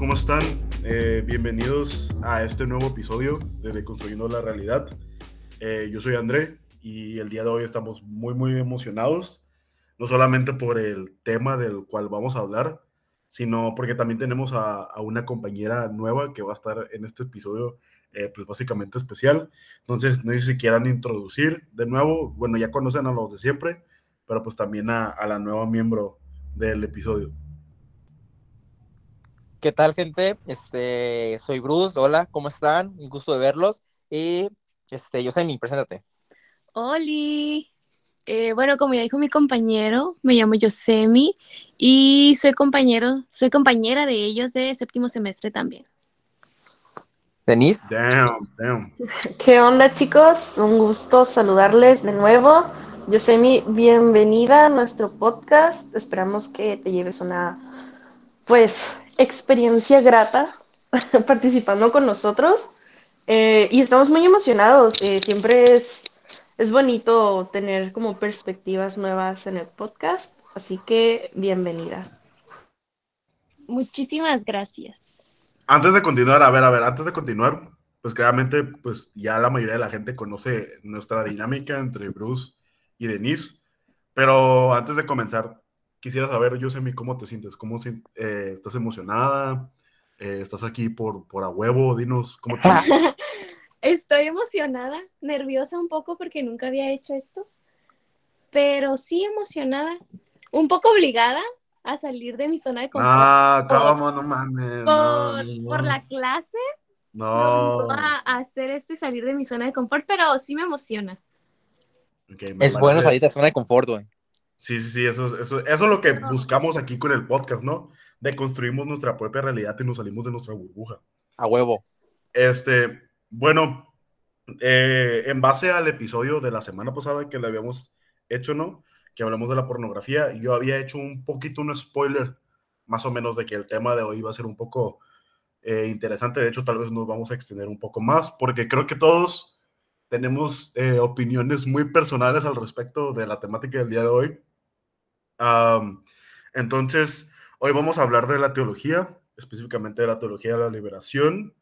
¿cómo están? Eh, bienvenidos a este nuevo episodio de Deconstruyendo la Realidad. Eh, yo soy André y el día de hoy estamos muy, muy emocionados, no solamente por el tema del cual vamos a hablar, sino porque también tenemos a, una compañera nueva que va a estar en este episodio, eh, pues básicamente especial. Entonces, no sé si quieran introducir de nuevo, bueno, ya conocen a los de siempre, pero pues también a, a la nueva miembro del episodio. ¿Qué tal, gente? Este, soy Bruce, hola, ¿cómo están? Un gusto de verlos. Y, este, yo soy mi, preséntate. Oli. Eh, bueno, como ya dijo mi compañero, me llamo Yosemi y soy compañero, soy compañera de ellos de séptimo semestre también. Denise. Damn, damn. ¿Qué onda, chicos? Un gusto saludarles de nuevo. Yosemi, bienvenida a nuestro podcast. Esperamos que te lleves una, pues, experiencia grata participando con nosotros eh, y estamos muy emocionados. Eh, siempre es, es bonito tener como perspectivas nuevas en el podcast, así que bienvenida. Muchísimas gracias. Antes de continuar, a ver, a ver, antes de continuar, pues claramente, pues ya la mayoría de la gente conoce nuestra dinámica entre Bruce y Denise, pero antes de comenzar, quisiera saber, Yosemi, ¿cómo te sientes? ¿Cómo eh, estás emocionada? Eh, ¿Estás aquí por, por a huevo? Dinos, ¿cómo te sientes? Estoy emocionada, nerviosa un poco porque nunca había hecho esto, pero sí emocionada, un poco obligada a salir de mi zona de confort. Ah, ¿cómo? No mames. Por, la clase. No. A, hacer este salir de mi zona de confort, pero sí me emociona. es bueno salir de la zona de confort, güey. Sí, sí, sí, eso, eso, eso es lo que buscamos aquí con el podcast, ¿no? De construimos nuestra propia realidad y nos salimos de nuestra burbuja. A huevo. Este, bueno, eh, en base al episodio de la semana pasada que le habíamos hecho, ¿no? Que hablamos de la pornografía, yo había hecho un poquito un spoiler, más o menos, de que el tema de hoy va a ser un poco eh, interesante. De hecho, tal vez nos vamos a extender un poco más, porque creo que todos tenemos eh, opiniones muy personales al respecto de la temática del día de hoy entonces, hoy vamos a hablar de la teología, específicamente de la teología de la liberación.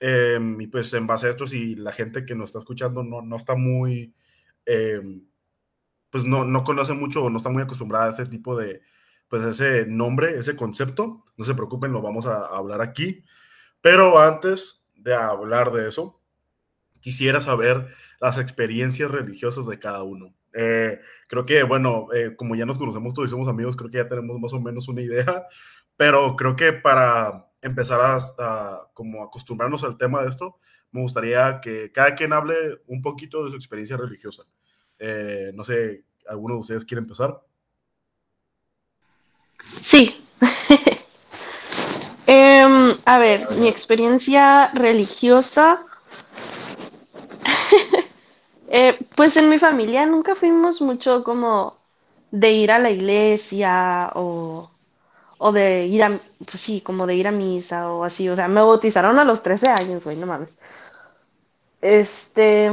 Em, y pues en base a esto, si la gente que nos está escuchando no, no está muy, em, pues no, no conoce mucho o no está muy acostumbrada a ese tipo de, pues ese nombre, ese concepto, no se preocupen, lo vamos a hablar aquí. Pero antes de hablar de eso, quisiera saber las experiencias religiosas de cada uno. Eh, creo que, bueno, eh, como ya nos conocemos todos y somos amigos, creo que ya tenemos más o menos una idea, pero creo que para empezar a, como acostumbrarnos al tema de esto, me gustaría que cada quien hable un poquito de su experiencia religiosa. Eh, no sé, ¿alguno de ustedes quiere empezar? Sí. Em, a ver, mi experiencia religiosa eh, pues en mi familia nunca fuimos mucho como de ir a la iglesia o, de ir a, pues sí, como de ir a misa o así. O sea, me bautizaron a los 13 años, güey, no mames. Este,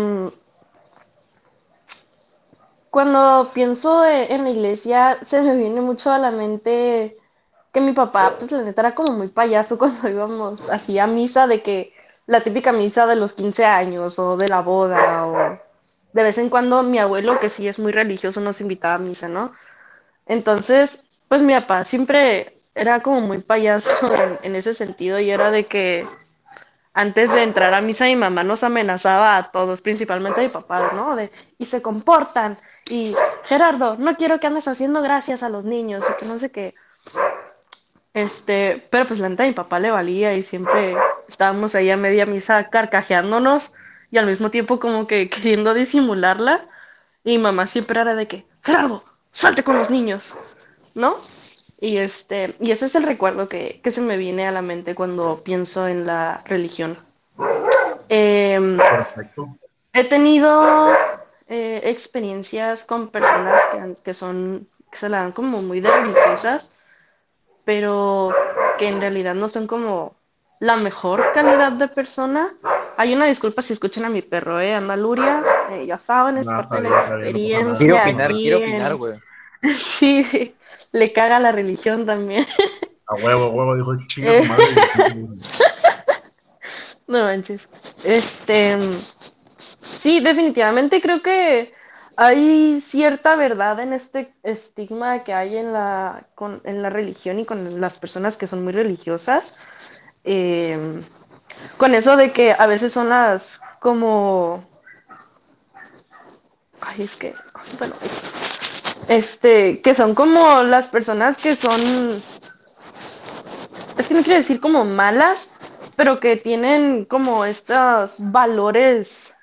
cuando pienso en la iglesia, se me viene mucho a la mente que mi papá, pues la neta era como muy payaso cuando íbamos así a misa, de que la típica misa de los 15 años o de la boda o de vez en cuando mi abuelo, que sí es muy religioso, nos invitaba a misa, ¿no? Entonces, pues mi papá siempre era como muy payaso en, ese sentido y era de que antes de entrar a misa mi mamá nos amenazaba a todos, principalmente a mi papá, ¿no? De, y se comportan, y Gerardo, no quiero que andes haciendo gracias a los niños, y que no sé qué. Este, pero pues la neta a mi papá le valía y siempre estábamos ahí a media misa carcajeándonos y al mismo tiempo como que queriendo disimularla. Y mamá siempre era de que, Gerardo, salte con los niños, ¿no? Y, este, y ese es el recuerdo que, se me viene a la mente cuando pienso en la religión. Em, Perfecto. He tenido eh, experiencias con personas que, que, son, que se la dan como muy de religiosas, pero que en realidad no son como la mejor calidad de persona. Hay una disculpa si escuchan a mi perro, ¿eh? Andaluria, eh, ya saben, es parte de la experiencia. quiero opinar, quiero opinar, güey. sí, le caga la religión también. A huevo, a huevo, dijo, chinga su madre. No manches. Este. Sí, definitivamente creo que hay cierta verdad en este estigma que hay en la, con, en la religión y con las personas que son muy religiosas. Eh, con eso de que a veces son las como... Ay, es que... Bueno, este, que son como las personas que son... Es que no quiero decir como malas, pero que tienen como estos valores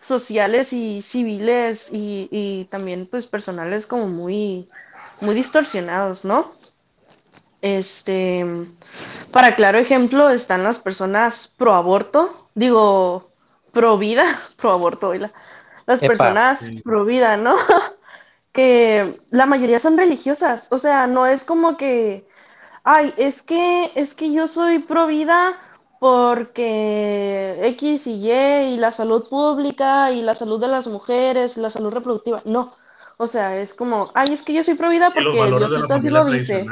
sociales y civiles y, y también pues personales como muy, muy distorsionados, ¿no? Este, para claro ejemplo están las personas pro aborto, digo, pro vida, pro aborto, las personas pro vida, ¿no? que la mayoría son religiosas, o sea, no es como que, ay, es que, es que yo soy pro vida porque X y Y y la salud pública y la salud de las mujeres, la salud reproductiva, no. O sea, es como, ay, es que yo soy pro vida porque Diosito así lo dice.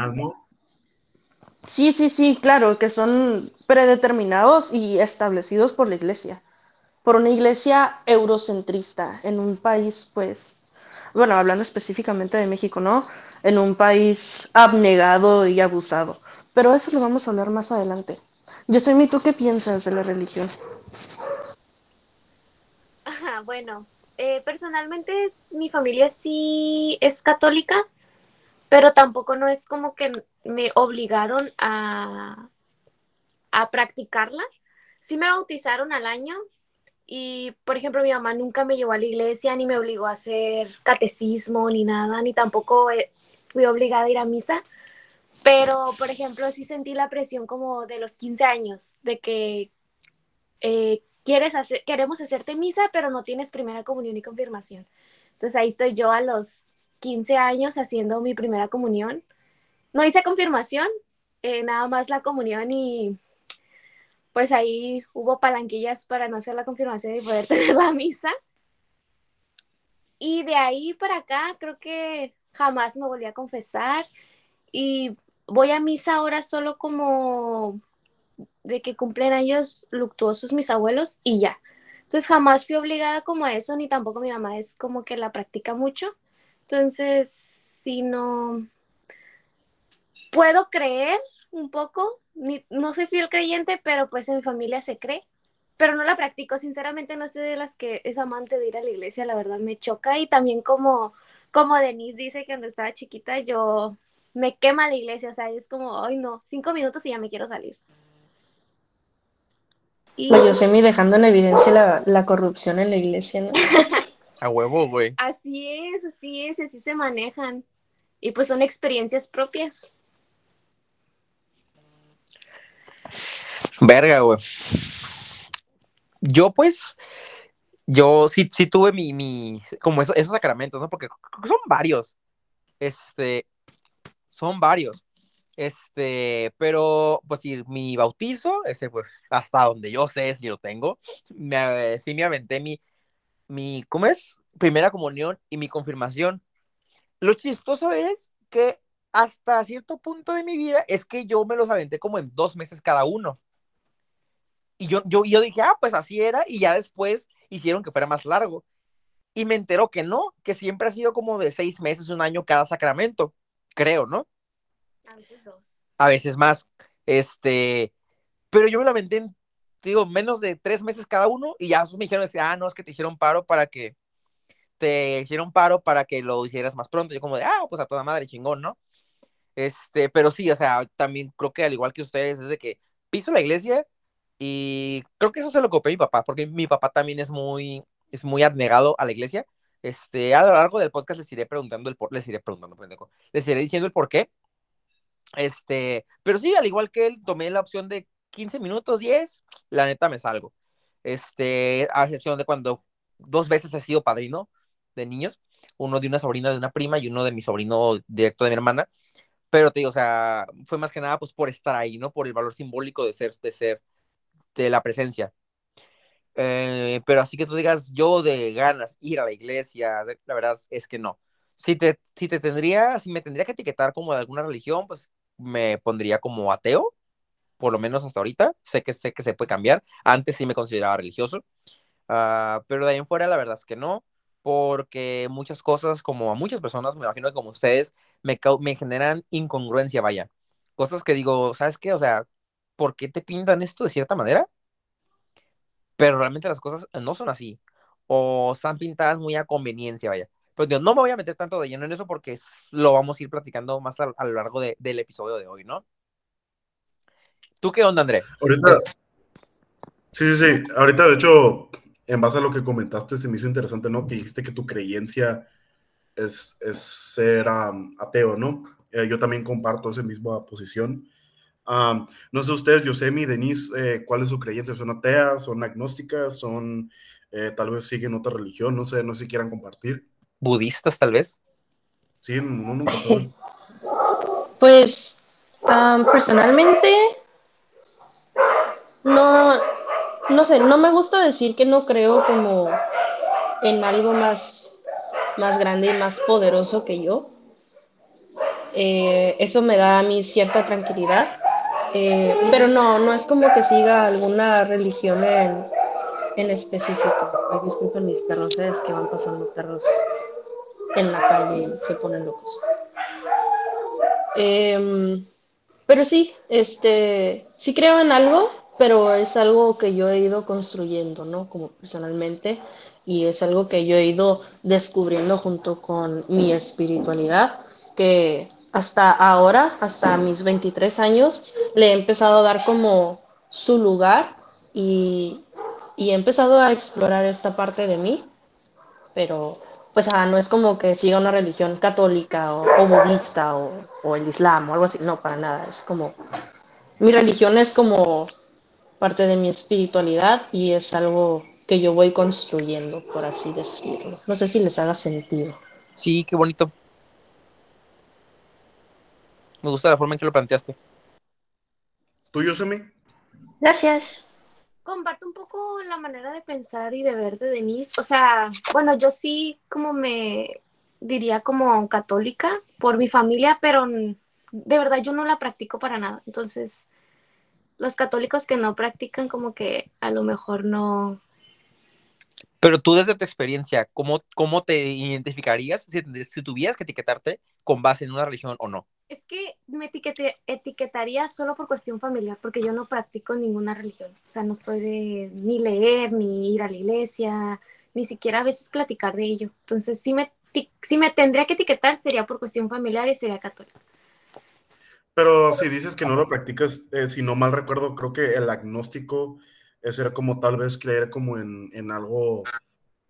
Sí, sí, sí, claro, que son predeterminados y establecidos por la iglesia, por una iglesia eurocentrista en un país, pues, bueno, hablando específicamente de México, ¿no? En un país abnegado y abusado. Pero eso lo vamos a hablar más adelante. Yo soy mi, ¿tú qué piensas de la religión? Ajá, bueno, eh, personalmente mi familia sí es católica, pero tampoco no es como que me obligaron a, a practicarla. Sí me bautizaron al año y, por ejemplo, mi mamá nunca me llevó a la iglesia, ni me obligó a hacer catecismo, ni nada, ni tampoco eh, fui obligada a ir a misa. Pero, por ejemplo, sí sentí la presión como de los 15 años, de que eh, quieres hacer, queremos hacerte misa, pero no tienes primera comunión y confirmación. Entonces ahí estoy yo a los 15 años haciendo mi primera comunión. No hice confirmación, eh, nada más la comunión y pues ahí hubo palanquillas para no hacer la confirmación y poder tener la misa. Y de ahí para acá creo que jamás me volví a confesar y voy a misa ahora solo como de que cumplen años luctuosos mis abuelos y ya. Entonces jamás fui obligada como a eso, ni tampoco mi mamá es como que la practica mucho. Entonces, si no puedo creer un poco, no soy fiel creyente, pero pues en mi familia se cree, pero no la practico. Sinceramente no sé de las que es amante de ir a la iglesia, la verdad me choca y también como como Denise dice que cuando estaba chiquita yo me quema la iglesia, o sea, es como, ay no, cinco minutos y ya me quiero salir. Y... Yo sé mi dejando en evidencia la, corrupción en la iglesia, ¿no? A huevo, güey. Así es, así es, así se manejan. Y pues son experiencias propias. Verga, güey. Yo pues, yo sí, sí tuve mi, mi como esos, sacramentos, ¿no? Porque son varios. Este, son varios. Este, pero pues si mi bautizo, ese pues hasta donde yo sé si lo tengo, me, sí me aventé mi, mi, ¿cómo es? Primera comunión y mi confirmación. Lo chistoso es que hasta cierto punto de mi vida es que yo me los aventé como en dos meses cada uno. Y yo, yo, yo dije, ah, pues así era, y ya después hicieron que fuera más largo. Y me enteró que no, que siempre ha sido como de seis meses, un año cada sacramento creo, ¿no? A veces dos. A veces más. Este, pero yo me en, digo, menos de tres meses cada uno y ya me dijeron, ah, no, es que te hicieron paro para que, te hicieron paro para que lo hicieras más pronto. Yo como de, ah, pues a toda madre, chingón, ¿no? Este, pero sí, o sea, también creo que al igual que ustedes, es de que piso la iglesia y creo que eso se lo copié a mi papá, porque mi papá también es muy, es muy abnegado a la iglesia. Este, a lo largo del podcast les iré preguntando el por, les iré preguntando, les iré diciendo el por qué. Este, pero sí, al igual que él, tomé la opción de 15 minutos, 10, la neta me salgo. Este, a excepción de cuando dos veces he sido padrino de niños, uno de una sobrina de una prima y uno de mi sobrino directo de mi hermana. Pero te digo, o sea, fue más que nada pues por estar ahí, ¿no? Por el valor simbólico de ser, de ser, de la presencia. Eh, pero así que tú digas, yo de ganas ir a la iglesia, la verdad es que no. Si te, si te tendría, si me tendría que etiquetar como de alguna religión, pues me pondría como ateo, por lo menos hasta ahorita. Sé que sé que se puede cambiar. Antes sí me consideraba religioso, uh, pero de ahí en fuera la verdad es que no, porque muchas cosas, como a muchas personas, me imagino que como ustedes, me, me generan incongruencia, vaya. Cosas que digo, ¿sabes qué? O sea, ¿por qué te pintan esto de cierta manera? Pero realmente las cosas no son así. O están pintadas muy a conveniencia, vaya. Pero no me voy a meter tanto de lleno en eso porque lo vamos a ir platicando más a, lo largo de, del episodio de hoy, ¿no? ¿Tú qué onda, André? Ahorita. Sí, sí, sí. Ahorita, de hecho, en base a lo que comentaste, se me hizo interesante, ¿no? Que dijiste que tu creencia es, es ser ateo, ¿no? Eh, yo también comparto esa misma posición. No sé ustedes, Yosemi, Denise, eh, ¿cuál es su creencia? ¿Son ateas? ¿Son agnósticas? ¿Son eh, tal vez siguen otra religión? No sé, no sé si quieran compartir budistas, tal vez. Sí, no, nunca sabe. Pues, personalmente, no, no sé, no me gusta decir que no creo como en algo más, más grande y más poderoso que yo. Eh, eso me da a mí cierta tranquilidad. Eh, pero no, no es como que siga alguna religión en, en específico. Ay, disculpen mis perros, es que van pasando perros en la calle y se ponen locos. Em, pero sí, este, sí creo en algo, pero es algo que yo he ido construyendo, ¿no? Como personalmente, y es algo que yo he ido descubriendo junto con mi espiritualidad, que hasta ahora, hasta mis 23 años, le he empezado a dar como su lugar y, y he empezado a explorar esta parte de mí, pero pues no es como que siga una religión católica o, budista o, el islam o algo así, no, para nada, es como, mi religión es como parte de mi espiritualidad y es algo que yo voy construyendo, por así decirlo. No sé si les haga sentido. Sí, qué bonito. Me gusta la forma en que lo planteaste. ¿Tú, Yosemi? Gracias comparto un poco la manera de pensar y de ver de Denise. O sea, bueno, yo sí como me diría como católica por mi familia, pero de verdad yo no la practico para nada. Entonces, los católicos que no practican como que a lo mejor no... Pero tú desde tu experiencia, ¿cómo, cómo te identificarías si, si tuvieras que etiquetarte con base en una religión o no? Es que me etiquetaría solo por cuestión familiar, porque yo no practico ninguna religión. O sea, no soy de ni leer, ni ir a la iglesia, ni siquiera a veces platicar de ello. Entonces, si me, si me tendría que etiquetar, sería por cuestión familiar y sería católica. Pero si dices que no lo practicas, eh, si no mal recuerdo, creo que el agnóstico es ser como tal vez creer como en, en algo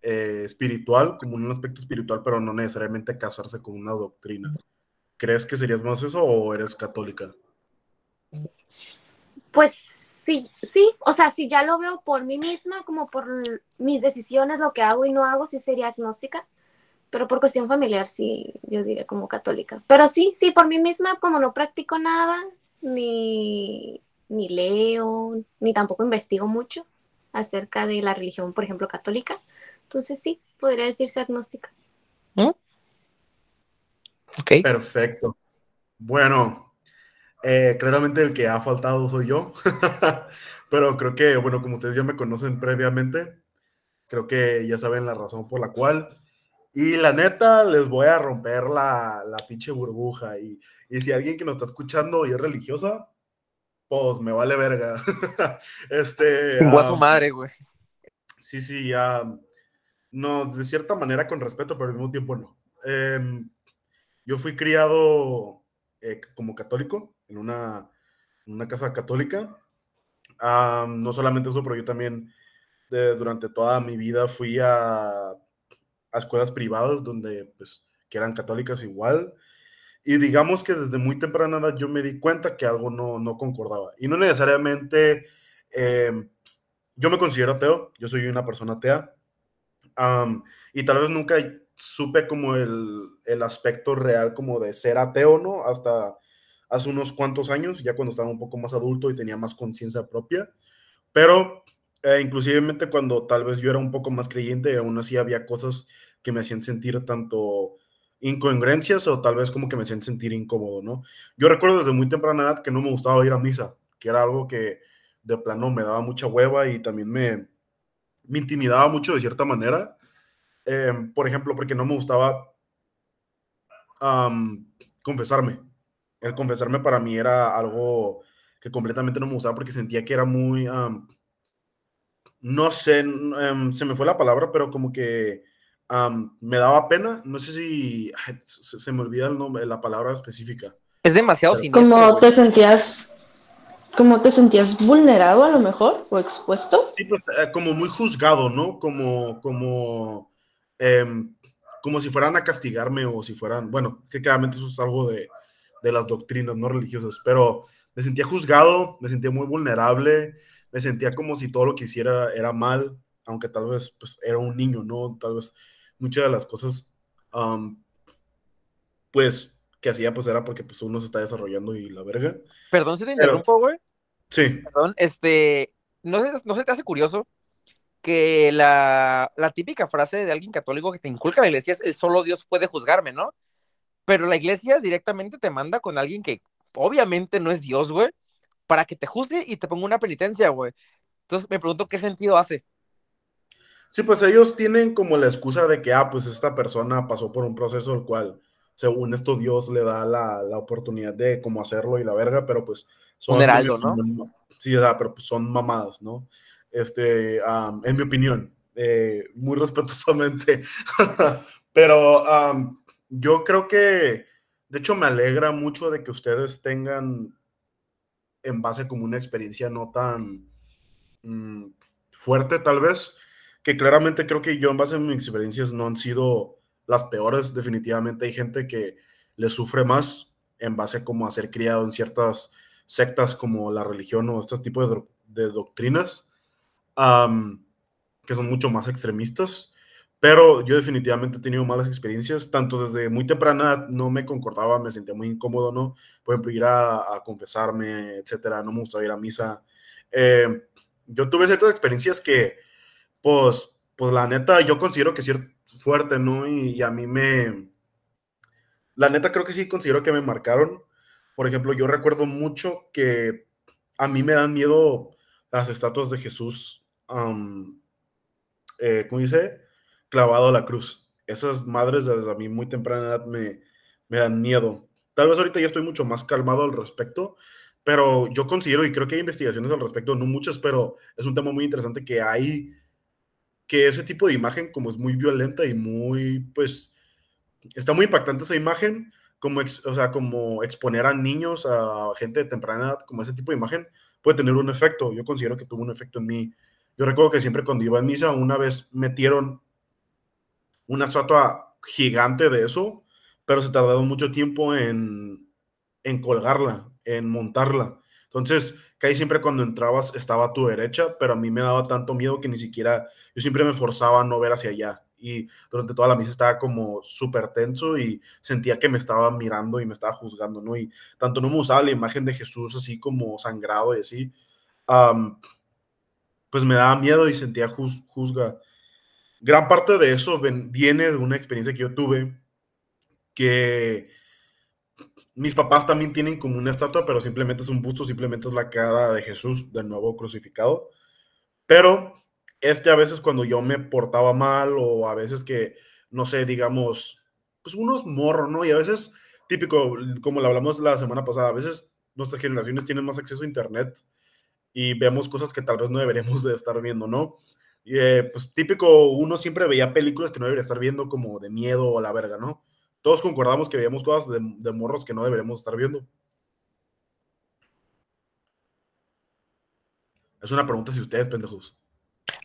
eh, espiritual, como un aspecto espiritual, pero no necesariamente casarse con una doctrina. ¿Crees que serías más eso o eres católica? Pues sí, sí, o sea, si ya lo veo por mí misma, como por mis decisiones, lo que hago y no hago, sí sería agnóstica, pero por cuestión familiar sí, yo diría como católica. Pero sí, sí, por mí misma, como no practico nada, ni, ni leo, ni tampoco investigo mucho acerca de la religión, por ejemplo, católica, entonces sí, podría decirse agnóstica. ¿Mm? Perfecto. Bueno, eh, claramente el que ha faltado soy yo, pero creo que, bueno, como ustedes ya me conocen previamente, creo que ya saben la razón por la cual. Y la neta, les voy a romper la, la pinche burbuja. Y, y, si alguien que nos está escuchando y es religiosa, pues me vale verga. este. Um, madre, güey. Sí, sí, ya. No, de cierta manera con respeto, pero al mismo tiempo no. Eh, yo fui criado eh, como católico en una, una casa católica. no solamente eso, pero yo también durante toda mi vida fui a, a, escuelas privadas donde, pues, que eran católicas igual. Y digamos que desde muy temprana edad yo me di cuenta que algo no, no concordaba. Y no necesariamente, em, yo me considero ateo, yo soy una persona atea. Y tal vez nunca supe como el, el, aspecto real como de ser ateo, ¿no? Hasta hace unos cuantos años, ya cuando estaba un poco más adulto y tenía más conciencia propia. Pero eh, inclusivemente cuando tal vez yo era un poco más creyente, aún así había cosas que me hacían sentir tanto incongruencias o tal vez como que me hacían sentir incómodo, ¿no? Yo recuerdo desde muy temprana edad que no me gustaba ir a misa, que era algo que de plano me daba mucha hueva y también me, me intimidaba mucho de cierta manera. Em, por ejemplo, porque no me gustaba confesarme. El confesarme para mí era algo que completamente no me gustaba porque sentía que era muy, no sé, em, se me fue la palabra, pero como que me daba pena. No sé si se, me olvida el nombre, la palabra específica. Es demasiado siniestro. ¿Cómo te sentías? ¿Cómo te sentías vulnerado a lo mejor o expuesto? Sí, pues eh, como muy juzgado, ¿no? Como, como, em, como si fueran a castigarme o si fueran, bueno, que claramente eso es algo de, de las doctrinas no religiosas, pero me sentía juzgado, me sentía muy vulnerable, me sentía como si todo lo que hiciera era mal, aunque tal vez pues, era un niño, ¿no? Tal vez muchas de las cosas, pues, que hacía, pues, era porque pues, uno se está desarrollando y la verga. Perdón si te interrumpo, güey. Sí. Perdón, este, ¿no se, ¿no se te hace curioso que la, la, típica frase de alguien católico que te inculca la iglesia es el solo Dios puede juzgarme, ¿no? Pero la iglesia directamente te manda con alguien que obviamente no es Dios, güey, para que te juzgue y te ponga una penitencia, güey. Entonces me pregunto qué sentido hace. Sí, pues ellos tienen como la excusa de que, ah, pues esta persona pasó por un proceso el cual, según esto, Dios le da la, la oportunidad de cómo hacerlo y la verga, pero pues son... Un heraldo, ¿no? Sí, pero pues son mamadas, ¿no? Este, en mi opinión, eh, muy respetuosamente. pero yo creo que, de hecho, me alegra mucho de que ustedes tengan en base como una experiencia no tan mm, fuerte, tal vez, que claramente creo que yo en base a mis experiencias no han sido las peores, definitivamente hay gente que le sufre más en base como a ser criado en ciertas sectas como la religión o estos tipos de, doctrinas que son mucho más extremistas. Pero yo definitivamente he tenido malas experiencias, tanto desde muy temprana no me concordaba, me sentía muy incómodo, ¿no? Por ejemplo, ir a, confesarme, etcétera, no me gustaba ir a misa. Eh, yo tuve ciertas experiencias que pues, pues la neta, yo considero que es fuerte, ¿no? Y, a mí me, la neta creo que sí considero que me marcaron. Por ejemplo, yo recuerdo mucho que a mí me dan miedo las estatuas de Jesús, eh, ¿cómo dice? Clavado a la cruz. Esas madres desde a mí muy temprana edad me, me dan miedo. Tal vez ahorita ya estoy mucho más calmado al respecto, pero yo considero, y creo que hay investigaciones al respecto, no muchas, pero es un tema muy interesante que hay que ese tipo de imagen, como es muy violenta y muy, pues, está muy impactante esa imagen, como, o sea, como exponer a niños, a gente de temprana edad, como ese tipo de imagen, puede tener un efecto. Yo considero que tuvo un efecto en mí. Yo recuerdo que siempre cuando iba a misa, una vez metieron una estatua gigante de eso, pero se tardaron mucho tiempo en, en colgarla, en montarla. Entonces, que ahí siempre cuando entrabas estaba a tu derecha, pero a mí me daba tanto miedo que ni siquiera, yo siempre me forzaba a no ver hacia allá. Y durante toda la misa estaba como súper tenso y sentía que me estaba mirando y me estaba juzgando, ¿no? Y tanto no me usaba la imagen de Jesús así como sangrado y así, pues me daba miedo y sentía juzga. Gran parte de eso viene de una experiencia que yo tuve que mis papás también tienen como una estatua, pero simplemente es un busto, simplemente es la cara de Jesús del nuevo crucificado. Pero este a veces cuando yo me portaba mal o a veces que, no sé, digamos, pues unos morros, ¿no? Y a veces, típico, como lo hablamos la semana pasada, a veces nuestras generaciones tienen más acceso a Internet y vemos cosas que tal vez no deberíamos de estar viendo, ¿no? Eh, pues típico, uno siempre veía películas que no debería estar viendo como de miedo o la verga, ¿no? Todos concordamos que veíamos cosas de, morros que no deberíamos estar viendo. Es una pregunta si ustedes, pendejos.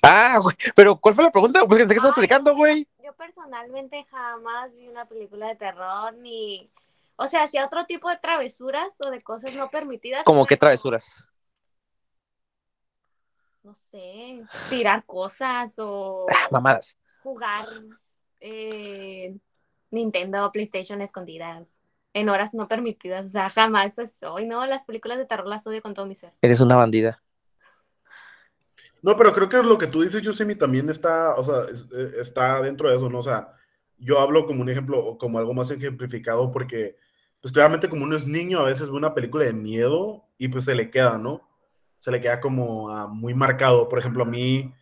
Ah, güey, pero ¿cuál fue la pregunta? Pues que estás explicando, güey. Yo personalmente jamás vi una película de terror ni. O sea, hacía otro tipo de travesuras o de cosas no permitidas. ¿Cómo qué travesuras? No sé, tirar cosas o. Ah, mamadas. Jugar. Eh, Nintendo, PlayStation escondidas en horas no permitidas. O sea, jamás estoy, no, las películas de terror las odio con todo mi ser. Eres una bandida. No, pero creo que lo que tú dices, Yusemi, también está, o sea, eh, está dentro de eso, ¿no? O sea, yo hablo como un ejemplo, como algo más ejemplificado, porque, pues claramente como uno es niño, a veces ve una película de miedo y pues se le queda, ¿no? Se le queda como ah, muy marcado. Por ejemplo, a mí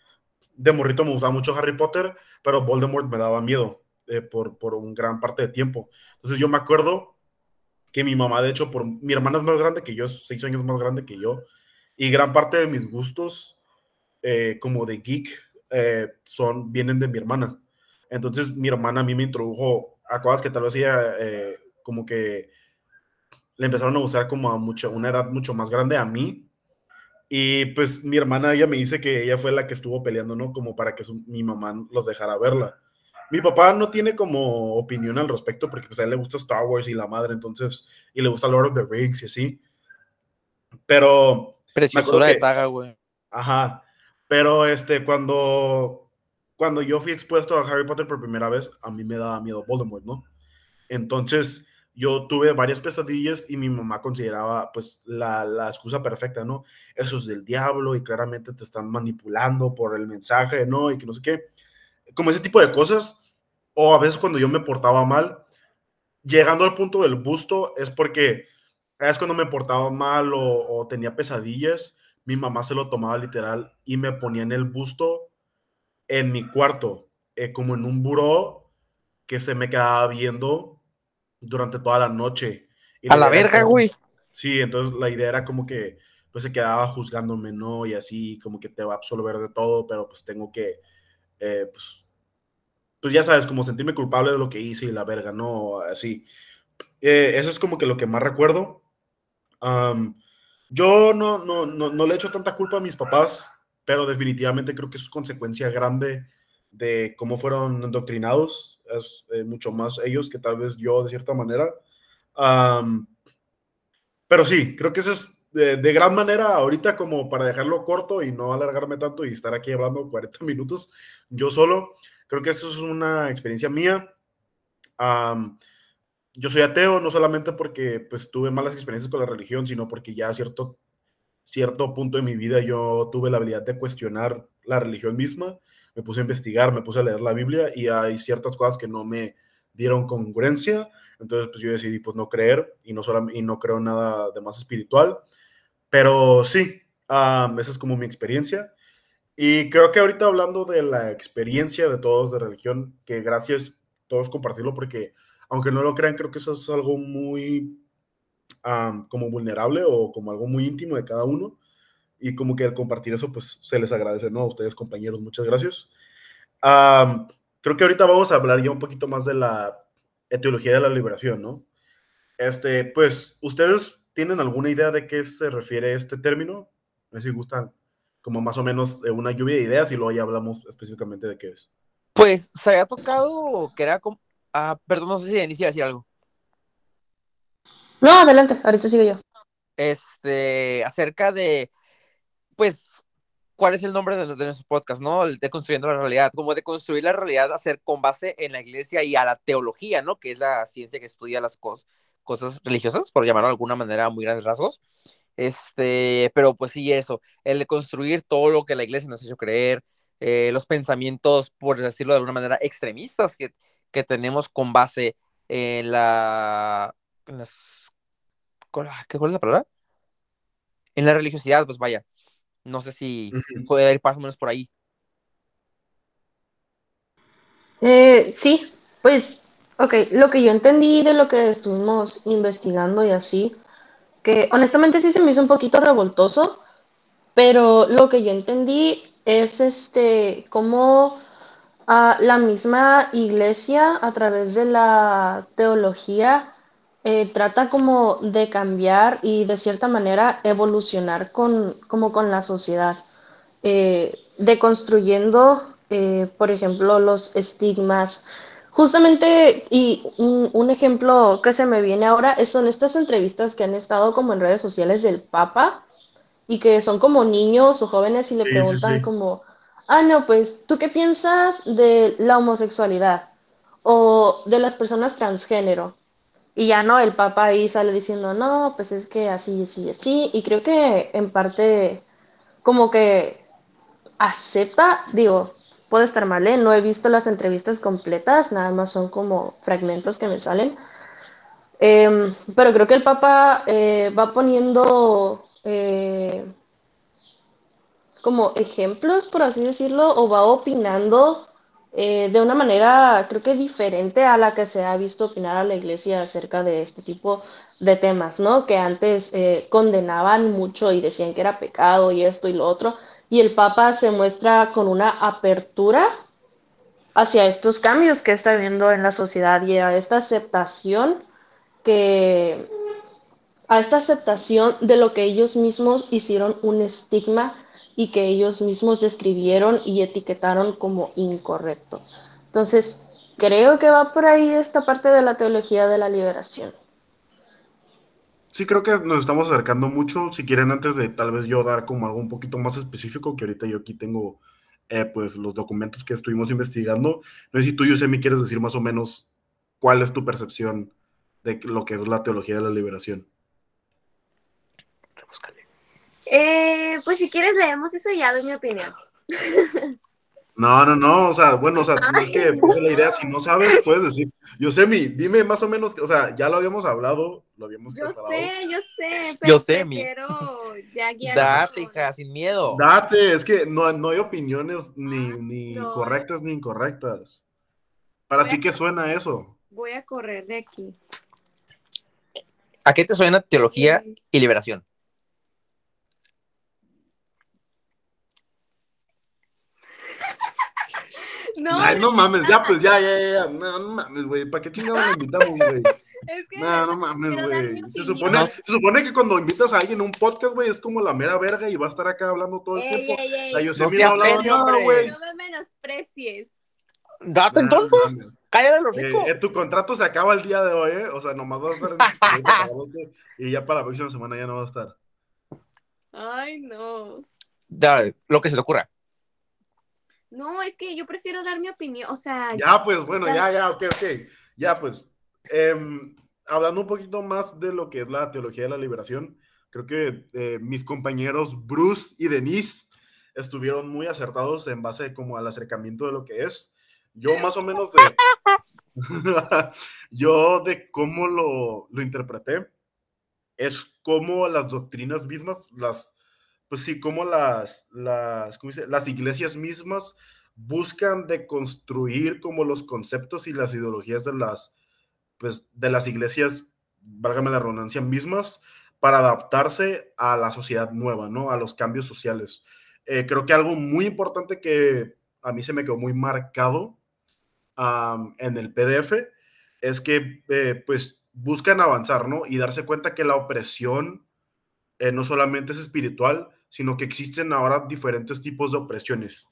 de morrito me gustaba mucho Harry Potter, pero Voldemort me daba miedo eh, por, por un gran parte de tiempo. Entonces yo me acuerdo que mi mamá, de hecho, por mi hermana es más grande que yo, es seis años más grande que yo, y gran parte de mis gustos eh, como de geek eh, son, vienen de mi hermana. Entonces mi hermana a mí me introdujo a cosas que tal vez ella eh, como que le empezaron a gustar como a mucho, una edad mucho más grande a mí. Y pues mi hermana, ella me dice que ella fue la que estuvo peleando, ¿no? Como para que mi mamá los dejara verla. Mi papá no tiene como opinión al respecto porque pues a él le gusta Star Wars y la madre, entonces, y le gusta Lord of the Rings y así. Pero... Preciosura de saga, güey. Ajá. Pero este, cuando, cuando yo fui expuesto a Harry Potter por primera vez, a mí me daba miedo Voldemort, ¿no? Entonces, yo tuve varias pesadillas y mi mamá consideraba pues la, la, excusa perfecta, ¿no? Eso es del diablo y claramente te están manipulando por el mensaje, ¿no? Y que no sé qué. Como ese tipo de cosas. O a veces cuando yo me portaba mal, llegando al punto del busto es porque es cuando me portaba mal o, o tenía pesadillas mi mamá se lo tomaba literal y me ponía en el busto en mi cuarto, eh, como en un buró que se me quedaba viendo durante toda la noche. a la verga, güey. Sí, entonces la idea era como que pues se quedaba juzgándome, ¿no? Y así como que te va a absolver de todo, pero pues tengo que, eh, pues, pues, ya sabes, como sentirme culpable de lo que hice y la verga, ¿no? Así. Eh, eso es como que lo que más recuerdo. Yo no, no, no, no le echo tanta culpa a mis papás, pero definitivamente creo que es consecuencia grande de cómo fueron endoctrinados, es eh, mucho más ellos que tal vez yo de cierta manera. pero sí, creo que eso es de, de, gran manera ahorita como para dejarlo corto y no alargarme tanto y estar aquí hablando 40 minutos yo solo. Creo que eso es una experiencia mía. Yo soy ateo no solamente porque pues tuve malas experiencias con la religión, sino porque ya a cierto, cierto punto de mi vida yo tuve la habilidad de cuestionar la religión misma, me puse a investigar, me puse a leer la Biblia y hay ciertas cosas que no me dieron congruencia, entonces pues yo decidí pues no creer y no, solo, y no creo nada de más espiritual, pero sí, esa es como mi experiencia. Y creo que ahorita hablando de la experiencia de todos de religión, que gracias todos compartirlo porque aunque no lo crean, creo que eso es algo muy como vulnerable o como algo muy íntimo de cada uno. Y como que al compartir eso, pues se les agradece, ¿no? A ustedes, compañeros, muchas gracias. creo que ahorita vamos a hablar ya un poquito más de la etiología de la liberación, ¿no? Este, pues, ¿ustedes tienen alguna idea de qué se refiere este término? No sé si gustan como más o menos una lluvia de ideas y luego ya hablamos específicamente de qué es. Pues se había tocado que era como, Ah, perdón, no sé si Denise iba a decir algo. No, adelante, ahorita sigo yo. Este, acerca de, pues, ¿cuál es el nombre de, de nuestro podcast, no? El de Construyendo la Realidad, como de construir la realidad, hacer con base en la iglesia y a la teología, ¿no? Que es la ciencia que estudia las cosas, cosas religiosas, por llamarlo de alguna manera muy grandes rasgos. Este, pero pues sí, eso, el de construir todo lo que la iglesia nos ha hecho creer, eh, los pensamientos, por decirlo de alguna manera, extremistas que que tenemos con base en la... En las, ¿Qué cuál es la palabra? En la religiosidad, pues vaya. No sé si puede ir más o menos por ahí. Eh, sí, pues, ok, lo que yo entendí de lo que estuvimos investigando y así, que honestamente sí se me hizo un poquito revoltoso, pero lo que yo entendí es este, cómo la misma iglesia, a través de la teología, eh, trata como de cambiar y de cierta manera evolucionar con, como con la sociedad, eh, deconstruyendo, eh, por ejemplo, los estigmas. Justamente, y un, ejemplo que se me viene ahora son estas entrevistas que han estado como en redes sociales del Papa y que son como niños o jóvenes y le preguntan como ah, no, pues, ¿tú qué piensas de la homosexualidad o de las personas transgénero? Y ya no, el papá ahí sale diciendo, no, pues es que así, así, así. Y creo que en parte como que acepta, digo, puede estar mal, ¿eh? No he visto las entrevistas completas, nada más son como fragmentos que me salen. Eh, pero creo que el Papa eh, va poniendo eh, como ejemplos, por así decirlo, o va opinando eh, de una manera, creo que diferente a la que se ha visto opinar a la iglesia acerca de este tipo de temas, ¿no? Que antes eh, condenaban mucho y decían que era pecado y esto y lo otro, y el Papa se muestra con una apertura hacia estos cambios que está viendo en la sociedad y a esta aceptación que a esta aceptación de lo que ellos mismos hicieron un estigma y que ellos mismos describieron y etiquetaron como incorrecto. Entonces, creo que va por ahí esta parte de la teología de la liberación. Sí, creo que nos estamos acercando mucho. Si quieren, antes de tal vez yo dar como algo un poquito más específico, que ahorita yo aquí tengo eh, pues los documentos que estuvimos investigando. No sé si tú, me quieres decir más o menos cuál es tu percepción de lo que es la teología de la liberación. Eh, pues si quieres leemos eso y ya doy mi opinión. No, no, no, o sea, bueno, o sea, no es que pues, la idea, si no sabes, puedes decir, Yosemi, dime más o menos, o sea, ya lo habíamos hablado, lo habíamos Yo sé, yo sé, pero Yosemi. ya Date, hija, sin miedo. Date, es que no, no hay opiniones ni, ah, ni correctas ni incorrectas. ¿Para ti qué suena eso? Voy a correr de aquí. ¿A qué te suena teología y liberación? No, Ay, no mames, ya, pues ya, ya, ya. No, no mames, güey. ¿Para qué chingados le invitamos, güey? Es que no, no mames, güey. Se supone, se supone que cuando invitas a alguien a un podcast, güey, es como la mera verga y va a estar acá hablando todo el ey, tiempo. Ey, ey. La Yosemite no, no hablado nada, güey. No me menosprecies. Date entonces. Cállate los ricos. Eh, tu contrato se acaba el día de hoy, ¿eh? O sea, nomás vas a estar en y ya para la próxima semana ya no va a estar. Ay, no. Dale, lo que se te ocurra. No, es que yo prefiero dar mi opinión, o sea... Ya, pues, bueno, ya, ya, ok, ok. Ya, pues, em, hablando un poquito más de lo que es la teología de la liberación, creo que eh, mis compañeros Bruce y Denise estuvieron muy acertados en base como al acercamiento de lo que es. Yo más o menos de... yo de cómo lo, lo interpreté, es como las doctrinas mismas, las pues sí, como las, las, las iglesias mismas buscan deconstruir como los conceptos y las ideologías de las, pues, de las iglesias, válgame la redundancia, mismas, para adaptarse a la sociedad nueva, ¿no? A los cambios sociales. Eh, creo que algo muy importante que a mí se me quedó muy marcado en el PDF es que, eh, pues, buscan avanzar, ¿no? Y darse cuenta que la opresión eh, no solamente es espiritual, sino que existen ahora diferentes tipos de opresiones.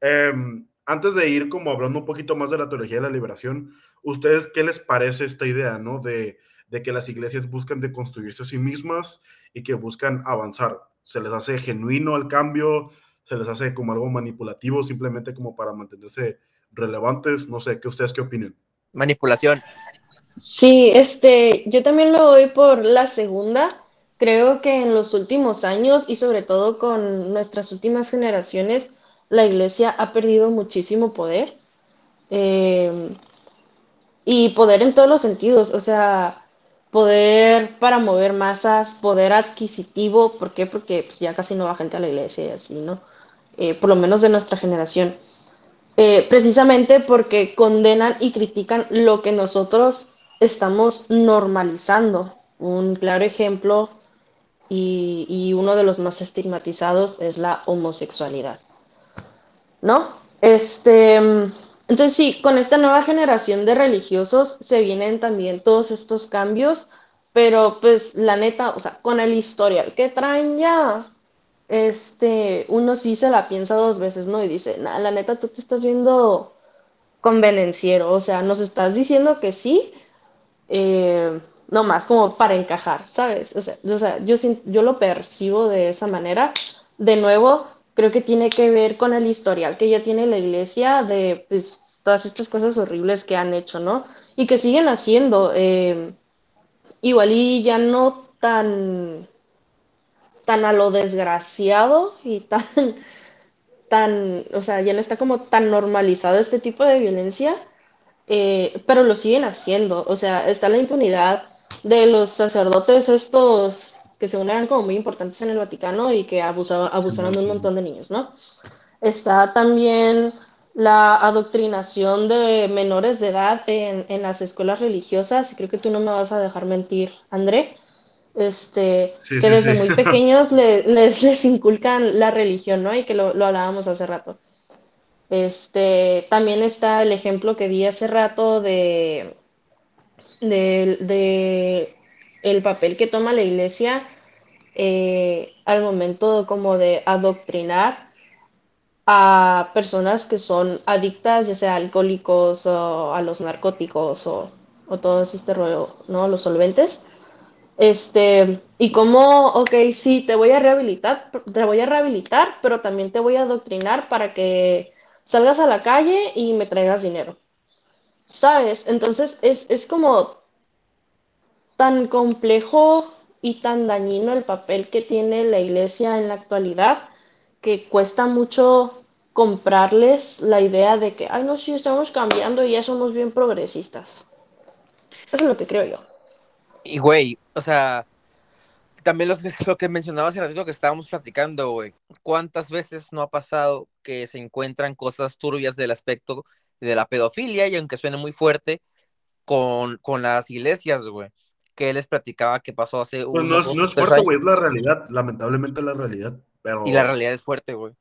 Em, antes de ir como hablando un poquito más de la teología de la liberación, ¿ustedes qué les parece esta idea, no? De, de que las iglesias buscan deconstruirse a sí mismas y que buscan avanzar. ¿Se les hace genuino el cambio? ¿Se les hace como algo manipulativo simplemente como para mantenerse relevantes? No sé, ¿qué ustedes qué opinan? Manipulación. Sí, este, yo también lo doy por la segunda. Creo que en los últimos años y sobre todo con nuestras últimas generaciones, la iglesia ha perdido muchísimo poder. Eh, y poder en todos los sentidos, o sea, poder para mover masas, poder adquisitivo, ¿por qué? Porque pues, ya casi no va gente a la iglesia y así, ¿no? Eh, por lo menos de nuestra generación. Eh, precisamente porque condenan y critican lo que nosotros estamos normalizando. Un claro ejemplo y, uno de los más estigmatizados es la homosexualidad. ¿No? Este, entonces sí, con esta nueva generación de religiosos se vienen también todos estos cambios, pero pues la neta, o sea, con el historial que traen ya, este, uno sí se la piensa dos veces, ¿no? Y dice, la neta, tú te estás viendo convenenciero, o sea, nos estás diciendo que sí, eh, no más como para encajar, ¿sabes? O sea, yo, yo lo percibo de esa manera. De nuevo, creo que tiene que ver con el historial que ya tiene la iglesia de pues, todas estas cosas horribles que han hecho, ¿no? Y que siguen haciendo. Eh, igual y ya no tan, tan a lo desgraciado y tan tan, o sea, ya no está como tan normalizado este tipo de violencia, eh, pero lo siguen haciendo. O sea, está la impunidad de los sacerdotes estos que según eran como muy importantes en el Vaticano y que abusaba, abusaron de un montón de niños, ¿no? Está también la adoctrinación de menores de edad en, en las escuelas religiosas, y creo que tú no me vas a dejar mentir, André, este, Sí, que sí, desde sí. muy pequeños le- les, les inculcan la religión, ¿no? Y que lo, lo hablábamos hace rato. Este, también está el ejemplo que di hace rato de, de, el papel que toma la iglesia eh, al momento como de adoctrinar a personas que son adictas, ya sea alcohólicos o a los narcóticos o, o todo este rollo, ¿no? Los solventes. Este, y como, ok, sí, te voy a rehabilitar, te voy a rehabilitar, pero también te voy a adoctrinar para que salgas a la calle y me traigas dinero. ¿Sabes? Entonces es, es como tan complejo y tan dañino el papel que tiene la iglesia en la actualidad que cuesta mucho comprarles la idea de que, ay, no, sí, estamos cambiando y ya somos bien progresistas. Eso es lo que creo yo. Y, güey, o sea, también lo, que- lo que mencionabas hace ratito que estábamos platicando, güey. ¿Cuántas veces no ha pasado que se encuentran cosas turbias del aspecto de la pedofilia? Y aunque suene muy fuerte, con, con las iglesias, güey. Que él les platicaba que pasó hace Pues unos no es, no es fuerte, güey, es la realidad. Lamentablemente la realidad. Pero. Y la realidad es fuerte, güey.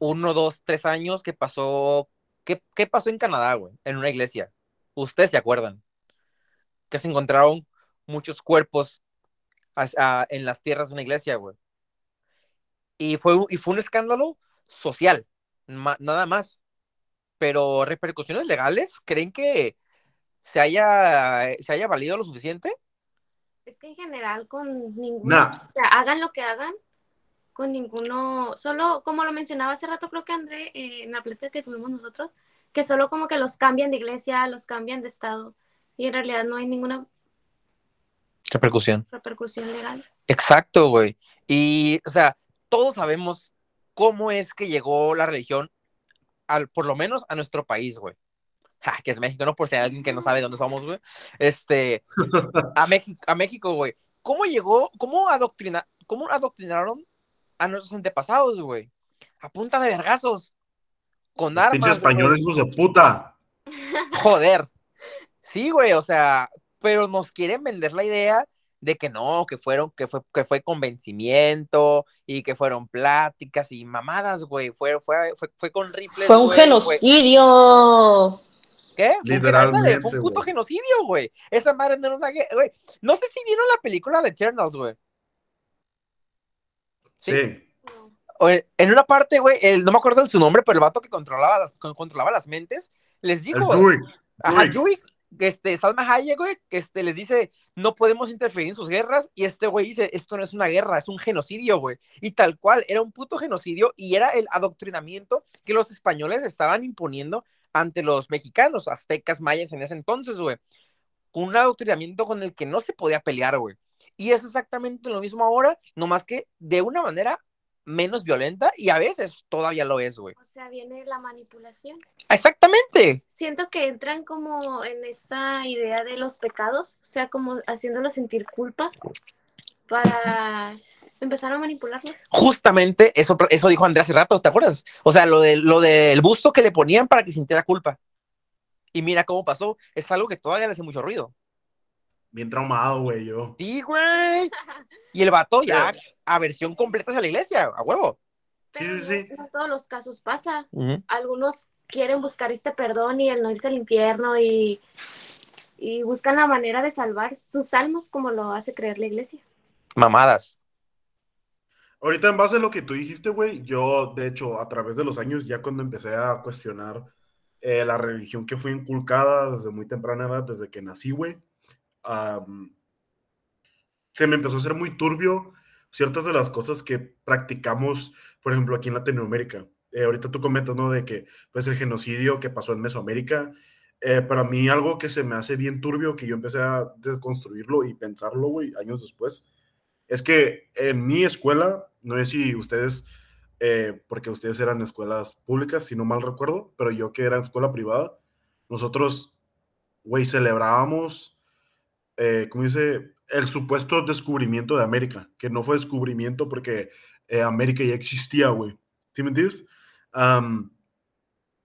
Uno, dos, tres años que pasó. ¿Qué, qué pasó en Canadá, güey? En una iglesia. Ustedes se acuerdan. Que se encontraron muchos cuerpos a- en las tierras de una iglesia, güey. Y fue, un- y fue un escándalo social, ma- nada más. Pero repercusiones legales, ¿creen que se haya, se haya valido lo suficiente? Es que en general con ninguno, Nah. o sea, hagan lo que hagan, con ninguno, solo como lo mencionaba hace rato, creo que André, eh, en la plática que tuvimos nosotros, que solo como que los cambian de iglesia, los cambian de estado, y en realidad no hay ninguna Repercusión. repercusión legal. Exacto, güey. Y, o sea, todos sabemos cómo es que llegó la religión, al, por lo menos a nuestro país, güey. Ja, que es México, no por si hay alguien que no sabe dónde somos, güey. Este, a México, a México, güey. ¿Cómo llegó, cómo adoctrina, cómo adoctrinaron a nuestros antepasados, güey? A punta de vergazos. Con armas. pinches españoles, hijos de puta. Joder. Sí, güey, o sea, pero nos quieren vender la idea de que no, que fueron, que fue, que fue convencimiento y que fueron pláticas y mamadas, güey. Fue, fue, fue, fue con rifles. Fue un güey, genocidio. ¿Qué? Literalmente, ándale, Fue un puto güey. genocidio, güey. Esa madre no era una guerra, güey. No sé si vieron la película de Eternals, güey. Sí. Sí. O en una parte, güey, el- no me acuerdo de su nombre, pero el vato que controlaba las, que controlaba las mentes, les El dijo, Druid. Ajá, Druid. Este, Salma Hayek, güey, que este, les dice, no podemos interferir en sus guerras, y este güey dice, esto no es una guerra, es un genocidio, güey. Y tal cual, era un puto genocidio, y era el adoctrinamiento que los españoles estaban imponiendo ante los mexicanos, aztecas, mayas en ese entonces, güey. Un adoctrinamiento con el que no se podía pelear, güey. Y es exactamente lo mismo ahora, nomás que de una manera menos violenta, y a veces todavía lo es, güey. O sea, viene la manipulación. Exactamente. Siento que entran como en esta idea de los pecados, o sea, como haciéndolos sentir culpa para empezar a manipularlos. Justamente eso, eso dijo Andrés hace rato, ¿te acuerdas? O sea, lo, de, lo del busto que le ponían para que sintiera culpa. Y mira cómo pasó. Es algo que todavía le hace mucho ruido. Bien traumado, güey, yo. Sí, güey. Y el vato ya a versión completa hacia la iglesia, a huevo. Sí, Pero sí, sí. No, no todos los casos pasa. Algunos quieren buscar este perdón y el no irse al infierno y, y buscan la manera de salvar sus almas como lo hace creer la iglesia. Mamadas. Ahorita en base a lo que tú dijiste, güey, yo, de hecho, a través de los años, ya cuando empecé a cuestionar eh, la religión que fue inculcada desde muy temprana edad, desde que nací, güey, am, se me empezó a hacer muy turbio ciertas de las cosas que practicamos, por ejemplo, aquí en Latinoamérica. Eh, ahorita tú comentas, ¿no? De que, pues, el genocidio que pasó en Mesoamérica, eh, para mí algo que se me hace bien turbio, que yo empecé a desconstruirlo y pensarlo, güey, años después, es que en mi escuela, no sé si ustedes eh, porque ustedes eran escuelas públicas, si no mal recuerdo, pero yo que era escuela privada, nosotros, güey, celebrábamos, eh, ¿cómo dice? El supuesto descubrimiento de América, que no fue descubrimiento porque eh, América ya existía, güey. ¿Sí me entiendes?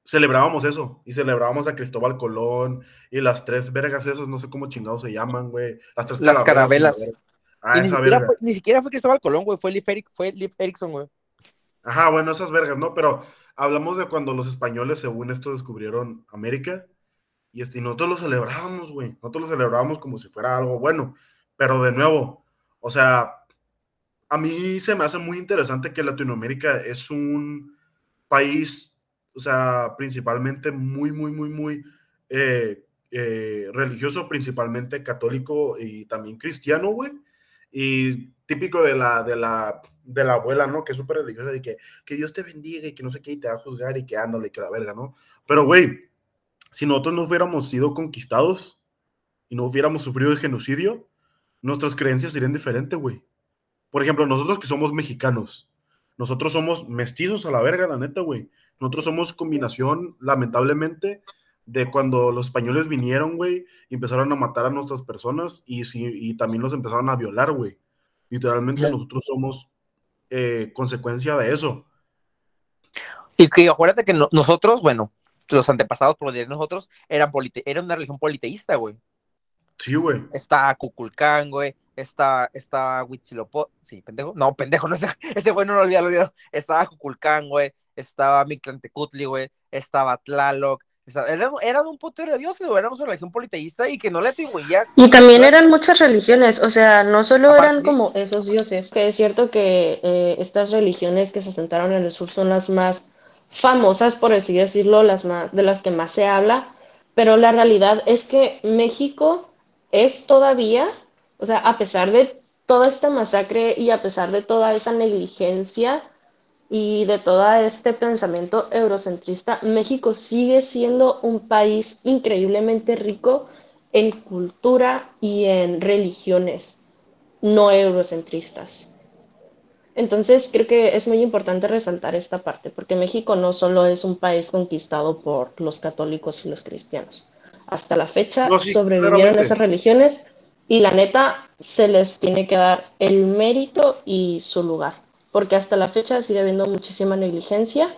celebrábamos eso y celebrábamos a Cristóbal Colón y las tres vergas esas, no sé cómo chingados se llaman, güey. Las tres las carabelas. Ah, ni, siquiera fue, ni, siquiera fue, Cristóbal Colón, güey, fue Leif, fue Erikson, güey. Ajá, bueno, esas vergas, ¿no? Pero hablamos de cuando los españoles, según esto, descubrieron América y, este, y nosotros lo celebrábamos, güey. Nosotros lo celebrábamos como si fuera algo bueno. Pero de nuevo, o sea, a mí se me hace muy interesante que Latinoamérica es un país, o sea, principalmente muy, muy, muy, muy eh, eh, religioso, principalmente católico y también cristiano, güey. Y típico de la, de la, de la abuela, ¿no? Que es súper religiosa, de que, que Dios te bendiga y que no sé qué, y te va a juzgar y que ándale, que la verga, ¿no? Pero, güey, si nosotros no hubiéramos sido conquistados y no hubiéramos sufrido el genocidio, nuestras creencias serían diferentes, güey. Por ejemplo, nosotros que somos mexicanos, nosotros somos mestizos a la verga, la neta, güey. Nosotros somos combinación, lamentablemente, de cuando los españoles vinieron, güey, y empezaron a matar a nuestras personas y, y también los empezaron a violar, güey. Literalmente nosotros somos eh, consecuencia de eso. Y que acuérdate que nosotros, bueno, los antepasados, por de nosotros, eran, era una religión politeísta, güey. Sí, güey. Está Cuculcán, güey. Está, está Huitzilopo. Sí, pendejo. No, pendejo, no ese, ese güey no lo olvidé, lo olvidé. Estaba Cuculcán, güey. Estaba Mictlantecutli, güey. Estaba Tlaloc. Eran, eran un putero de dioses, éramos una religión politeísta y que no le atribuía. Y también eran muchas religiones, o sea, no solo eran como esos dioses, que es cierto que eh, estas religiones que se asentaron en el sur son las más famosas, por así decirlo, las más, de las que más se habla, pero la realidad es que México es todavía, o sea, a pesar de toda esta masacre y a pesar de toda esa negligencia, y de todo este pensamiento eurocentrista, México sigue siendo un país increíblemente rico en cultura y en religiones no eurocentristas. Entonces creo que es muy importante resaltar esta parte, porque México no solo es un país conquistado por los católicos y los cristianos. Hasta la fecha sobrevivieron esas religiones y la neta se les tiene que dar el mérito y su lugar porque hasta la fecha sigue habiendo muchísima negligencia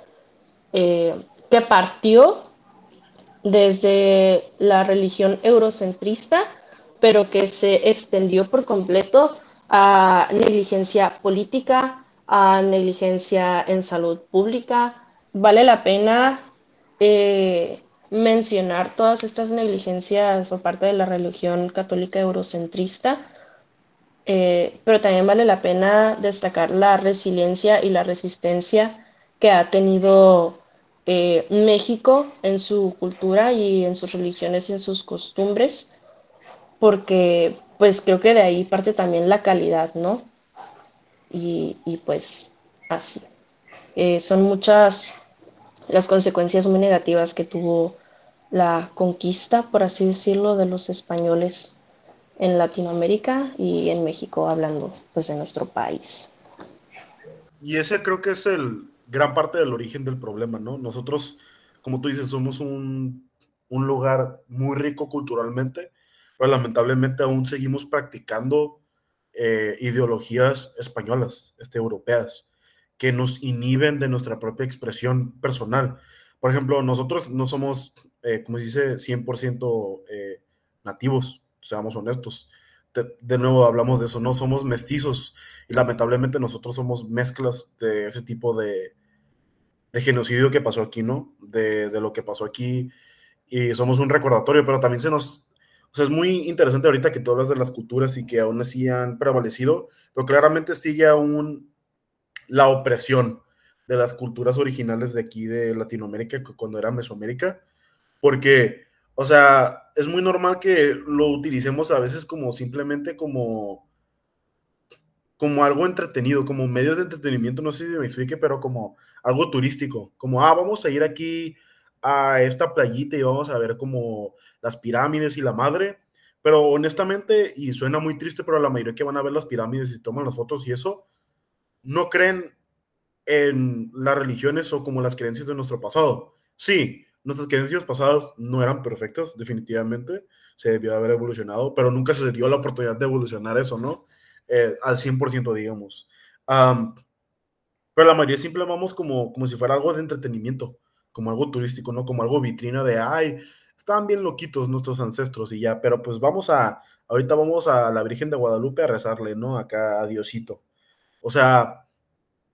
eh, que partió desde la religión eurocentrista, pero que se extendió por completo a negligencia política, a negligencia en salud pública. Vale la pena eh, mencionar todas estas negligencias por parte de la religión católica eurocentrista, eh, pero también vale la pena destacar la resiliencia y la resistencia que ha tenido eh, México en su cultura y en sus religiones y en sus costumbres, porque pues creo que de ahí parte también la calidad, ¿no? Y, pues así. Eh, son muchas las consecuencias muy negativas que tuvo la conquista, por así decirlo, de los españoles en Latinoamérica y en México, hablando pues de nuestro país. Y ese creo que es el gran parte del origen del problema, ¿no? Nosotros, como tú dices, somos un, un lugar muy rico culturalmente, pero lamentablemente aún seguimos practicando eh, ideologías españolas, este, europeas, que nos inhiben de nuestra propia expresión personal. Por ejemplo, nosotros no somos, eh, como se dice, 100% eh, nativos seamos honestos. De, nuevo hablamos de eso, no somos mestizos y lamentablemente nosotros somos mezclas de ese tipo de, genocidio que pasó aquí, ¿no? De, lo que pasó aquí y somos un recordatorio, pero también se nos... O sea, es muy interesante ahorita que tú hablas de las culturas y que aún así han prevalecido, pero claramente sigue aún la opresión de las culturas originales de aquí de Latinoamérica, cuando era Mesoamérica, porque o sea, es muy normal que lo utilicemos a veces como simplemente como, como algo entretenido, como medios de entretenimiento, no sé si me explique, pero como algo turístico, como, ah, vamos a ir aquí a esta playita y vamos a ver como las pirámides y la madre, pero honestamente, y suena muy triste, pero la mayoría que van a ver las pirámides y toman las fotos y eso, no creen en las religiones o como las creencias de nuestro pasado. Sí, nuestras creencias pasadas no eran perfectas, definitivamente, se debió haber evolucionado, pero nunca se dio la oportunidad de evolucionar eso, ¿no? Eh, al 100%, digamos. pero la mayoría siempre vamos como, como si fuera algo de entretenimiento, como algo turístico, ¿no? Como algo vitrina de, ay, estaban bien loquitos nuestros ancestros y ya, pero pues vamos a, ahorita vamos a la Virgen de Guadalupe a rezarle, ¿no? Acá a Diosito. O sea,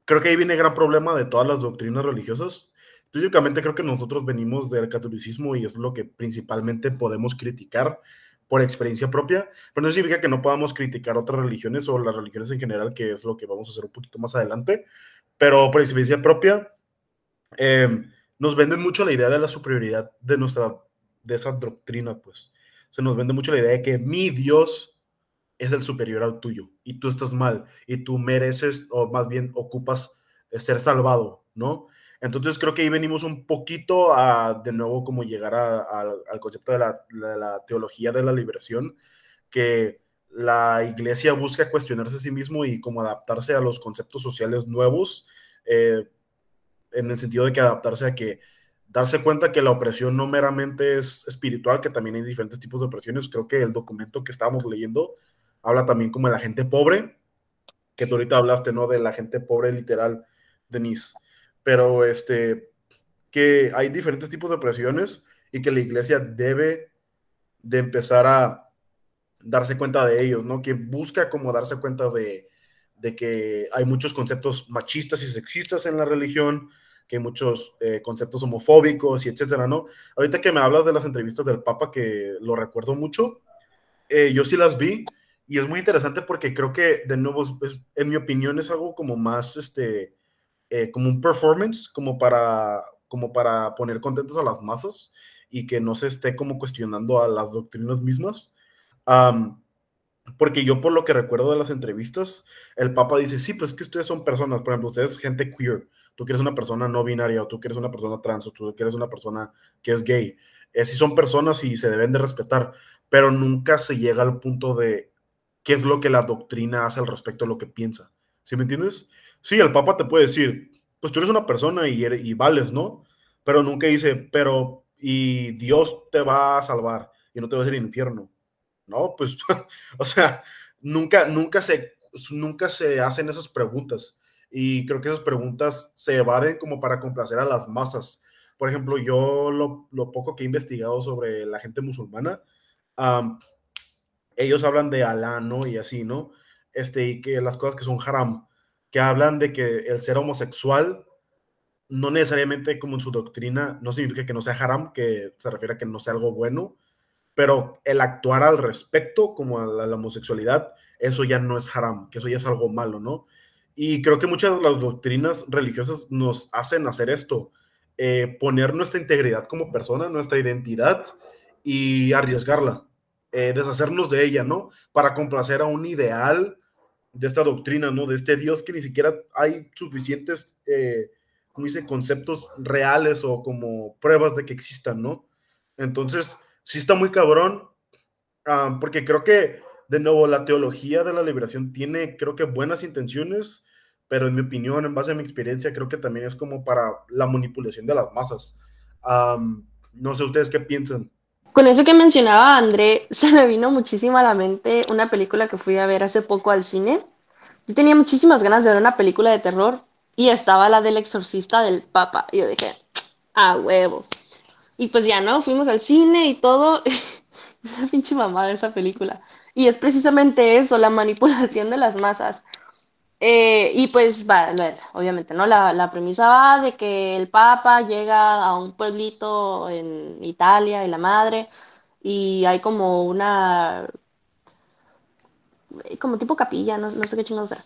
creo que ahí viene el gran problema de todas las doctrinas religiosas. Específicamente creo que nosotros venimos del catolicismo y es lo que principalmente podemos criticar por experiencia propia, pero no significa que no podamos criticar otras religiones o las religiones en general, que es lo que vamos a hacer un poquito más adelante, pero por experiencia propia, em, nos venden mucho la idea de la superioridad de nuestra, de esa doctrina, pues. Se nos vende mucho la idea de que mi Dios es el superior al tuyo y tú estás mal y tú mereces o más bien ocupas eh, ser salvado, ¿no? Entonces creo que ahí venimos un poquito a de nuevo como llegar al concepto de la, teología de la liberación, que la iglesia busca cuestionarse a sí mismo y como adaptarse a los conceptos sociales nuevos, eh, en el sentido de que adaptarse a que darse cuenta que la opresión no meramente es espiritual, que también hay diferentes tipos de opresiones. Creo que el documento que estábamos leyendo habla también como de la gente pobre, que tú ahorita hablaste, ¿no? De la gente pobre literal, Denise. Pero este, que hay diferentes tipos de opresiones y que la iglesia debe de empezar a darse cuenta de ellos, ¿no? Que busca como darse cuenta de, de que hay muchos conceptos machistas y sexistas en la religión, que hay muchos eh, conceptos homofóbicos y etcétera, ¿no? Ahorita que me hablas de las entrevistas del Papa, que lo recuerdo mucho, eh, yo sí las vi y es muy interesante porque creo que, de nuevo, en mi opinión, es algo como más, este, eh, como un performance, como para, como para poner contentos a las masas y que no se esté como cuestionando a las doctrinas mismas. porque yo por lo que recuerdo de las entrevistas, el Papa dice, sí, pues es que ustedes son personas, por ejemplo, ustedes gente queer, tú que eres una persona no binaria, o tú eres una persona trans, o tú eres una persona que es gay. Eh, sí son personas y se deben de respetar, pero nunca se llega al punto de qué es lo que la doctrina hace al respecto de lo que piensa. ¿Sí me entiendes? Sí, el Papa te puede decir, pues tú eres una persona y, y vales, ¿no? Pero nunca dice, pero y Dios te va a salvar y no te va a hacer infierno. No, pues, o sea, nunca, nunca se, nunca se hacen esas preguntas. Y creo que esas preguntas se evaden como para complacer a las masas. Por ejemplo, yo lo, lo poco que he investigado sobre la gente musulmana, ellos hablan de Alá, ¿no? Y así, ¿no? Este, y que las cosas que son haram, que hablan de que el ser homosexual no necesariamente como en su doctrina, no significa que no sea haram, que se refiere a que no sea algo bueno, pero el actuar al respecto, como a la, homosexualidad, eso ya no es haram, que eso ya es algo malo, ¿no? Y creo que muchas de las doctrinas religiosas nos hacen hacer esto, eh, poner nuestra integridad como persona, nuestra identidad y arriesgarla. Eh, deshacernos de ella, ¿no? Para complacer a un ideal de esta doctrina, ¿no? De este Dios que ni siquiera hay suficientes, eh, conceptos reales o como pruebas de que existan, ¿no? Entonces, sí está muy cabrón, ah, porque creo que, de nuevo, la teología de la liberación tiene, creo que, buenas intenciones, pero en mi opinión, en base a mi experiencia, creo que también es como para la manipulación de las masas. no sé ustedes qué piensan. Con eso que mencionaba André, se me vino muchísimo a la mente una película que fui a ver hace poco al cine. Yo tenía muchísimas ganas de ver una película de terror y estaba la del exorcista del Papa. Y yo dije, a huevo. Y pues ya, ¿no? Fuimos al cine y todo. es una pinche mamada esa película. Y es precisamente eso, la manipulación de las masas. Eh, y pues, va, obviamente, ¿no? La, la, premisa va de que el Papa llega a un pueblito en Italia y la madre, y hay como una, como tipo capilla, no, no sé qué chingados sea.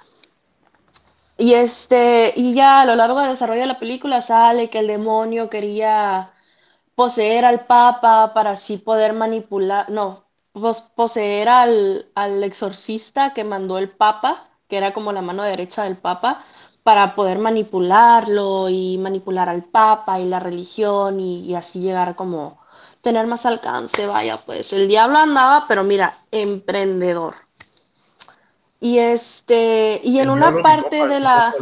Y este, y ya a lo largo del desarrollo de la película sale que el demonio quería poseer al Papa para así poder manipular, no, poseer al, al exorcista que mandó el Papa que era como la mano derecha del Papa, para poder manipularlo y manipular al Papa y la religión y, así llegar como tener más alcance, vaya, pues el diablo andaba, pero mira, emprendedor. Y este, y en El una parte de la,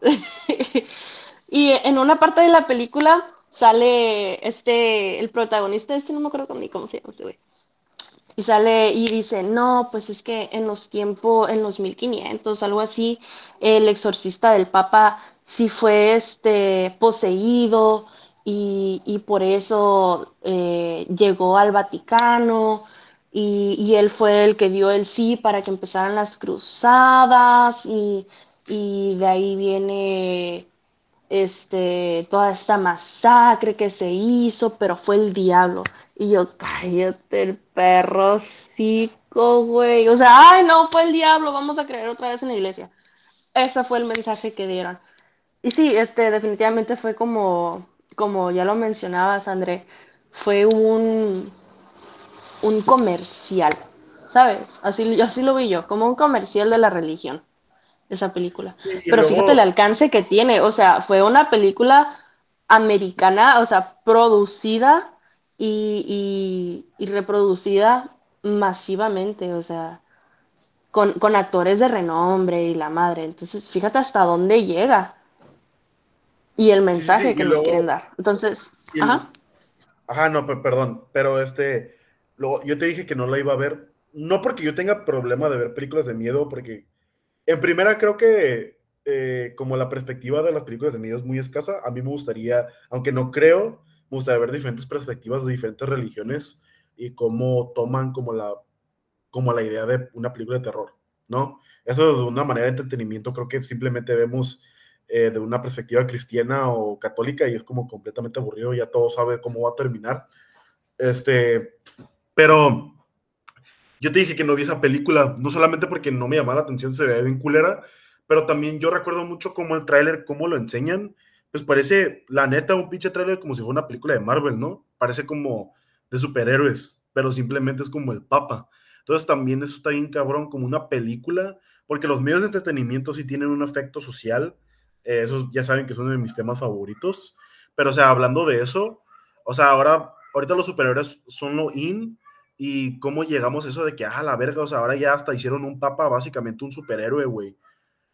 y en una parte de la película sale este, el protagonista, este no me acuerdo ni cómo se llama este güey. Y sale y dice, no, pues es que en los tiempos, en los 1500, algo así, el exorcista del Papa sí fue este, poseído y, y por eso eh, llegó al Vaticano y, y él fue el que dio el sí para que empezaran las cruzadas y, y de ahí viene este, toda esta masacre que se hizo, pero fue el diablo. Y yo, cállate el perro, cico, güey. O sea, ay, no, fue el diablo, vamos a creer otra vez en la iglesia. Ese fue el mensaje que dieron. Y sí, este, definitivamente fue como, como ya lo mencionabas, André, fue un, un comercial, ¿sabes? Así, así lo vi yo, como un comercial de la religión esa película. Sí, Pero luego- fíjate el alcance que tiene, o sea, fue una película americana, o sea, producida y, y- y reproducida masivamente, o sea, con, con actores de renombre y la madre. Entonces, fíjate hasta dónde llega y el mensaje sí, que y nos luego- quieren dar. Entonces, el- ajá. Ajá, no, pe- perdón, pero este, luego, yo te dije que no la iba a ver, no porque yo tenga problema de ver películas de miedo, porque en primera creo que eh, como la perspectiva de las películas de miedo es muy escasa, a mí me gustaría, aunque no creo, me gustaría ver diferentes perspectivas de diferentes religiones y cómo toman como la, como la idea de una película de terror, ¿no? Eso de una manera de entretenimiento creo que simplemente vemos eh, de una perspectiva cristiana o católica y es como completamente aburrido, ya todo sabe cómo va a terminar. Este, pero yo te dije que no vi esa película, no solamente porque no me llamaba la atención, se veía bien culera, pero también yo recuerdo mucho cómo el tráiler, cómo lo enseñan, pues parece, la neta, un pinche tráiler como si fuera una película de Marvel, ¿no? Parece como de superhéroes, pero simplemente es como el papa. Entonces también eso está bien cabrón, como una película, porque los medios de entretenimiento sí tienen un efecto social, eh, esos ya saben que son de mis temas favoritos, pero o sea, hablando de eso, o sea, ahora, ahorita los superhéroes son lo in, y cómo llegamos a eso de que, ah, la verga, o sea, ahora ya hasta hicieron un papa, básicamente un superhéroe, güey.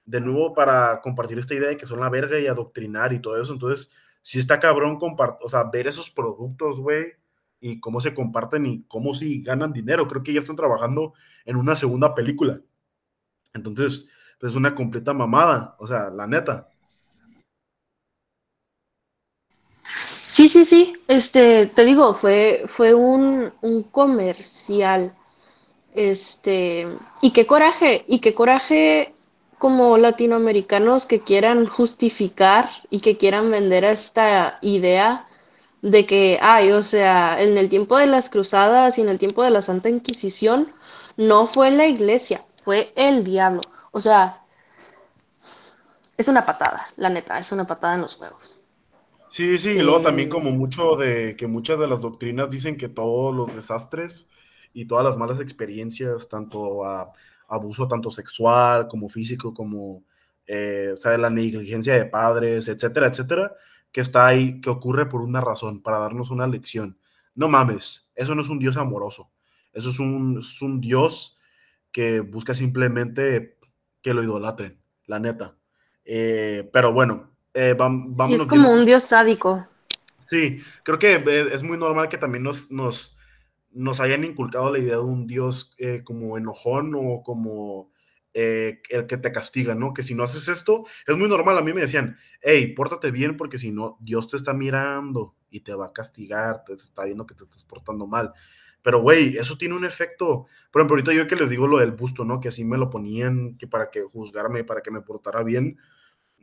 De nuevo, para compartir esta idea de que son la verga y adoctrinar y todo eso. Entonces, sí está cabrón o sea, ver esos productos, güey, y cómo se comparten y cómo sí ganan dinero. Creo que ya están trabajando en una segunda película. Entonces, pues es una completa mamada, o sea, la neta. Sí, sí, sí, este, te digo, fue, fue un, un comercial, este, y qué coraje, y qué coraje como latinoamericanos que quieran justificar y que quieran vender esta idea de que, ay, o sea, en el tiempo de las cruzadas y en el tiempo de la Santa Inquisición, no fue la iglesia, fue el diablo. O sea, es una patada, la neta, es una patada en los huevos. Sí, sí, y luego Eh, también como mucho de que muchas de las doctrinas dicen que todos los desastres y todas las malas experiencias, tanto a, abuso tanto sexual como físico, como eh, o sea, la negligencia de padres, etcétera, etcétera, que está ahí, que ocurre por una razón, para darnos una lección. No mames, eso no es un Dios amoroso, eso es un, es un Dios que busca simplemente que lo idolatren, la neta. Eh, pero bueno, eh, vam- Sí, es como bien- un dios sádico. Sí, creo que eh, es muy normal que también nos, nos, nos hayan inculcado la idea de un Dios eh, como enojón o como eh, el que te castiga, ¿no? Que si no haces esto, es muy normal. A mí me decían, hey, pórtate bien porque si no, Dios te está mirando y te va a castigar, te está viendo que te estás portando mal. Pero, güey, eso tiene un efecto. Por ejemplo, ahorita yo que les digo lo del busto, ¿no? Que así me lo ponían, que para que juzgarme, para que me portara bien.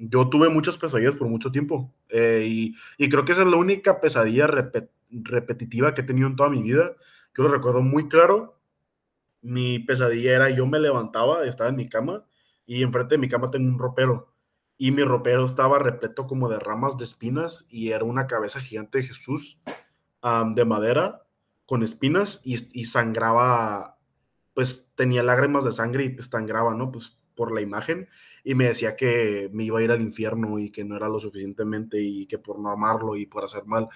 Yo tuve muchas pesadillas por mucho tiempo. eh, y, creo que esa es la única pesadilla repet- repetitiva que he tenido en toda mi vida. Yo lo recuerdo muy claro. Mi pesadilla era yo me levantaba, estaba en mi cama y enfrente de mi cama tengo un ropero. Y mi ropero estaba repleto como de ramas de espinas y era una cabeza gigante de Jesús de madera con espinas y, y sangraba, pues tenía lágrimas de sangre y pues sangraba, ¿no? Pues por la imagen y me decía que me iba a ir al infierno y que no era lo suficientemente y que por no amarlo y por hacer mal.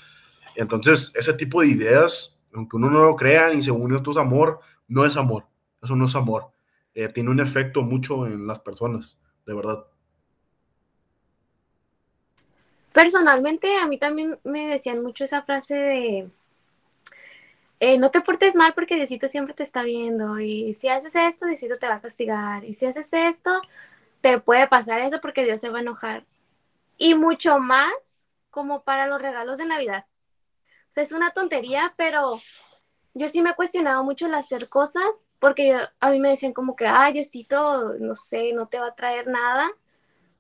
Entonces, ese tipo de ideas, aunque uno no lo crea y según esto es amor, no es amor. Eso no es amor. eh, tiene un efecto mucho en las personas, de verdad. Personalmente, a mí también me decían mucho esa frase de eh, no te portes mal porque Diosito siempre te está viendo y si haces esto, Diosito te va a castigar y si haces esto, te puede pasar eso porque Dios se va a enojar. Y mucho más como para los regalos de Navidad. O sea, es una tontería, pero yo sí me he cuestionado mucho el hacer cosas porque a mí me decían como que, ay, Diosito, no sé, no te va a traer nada.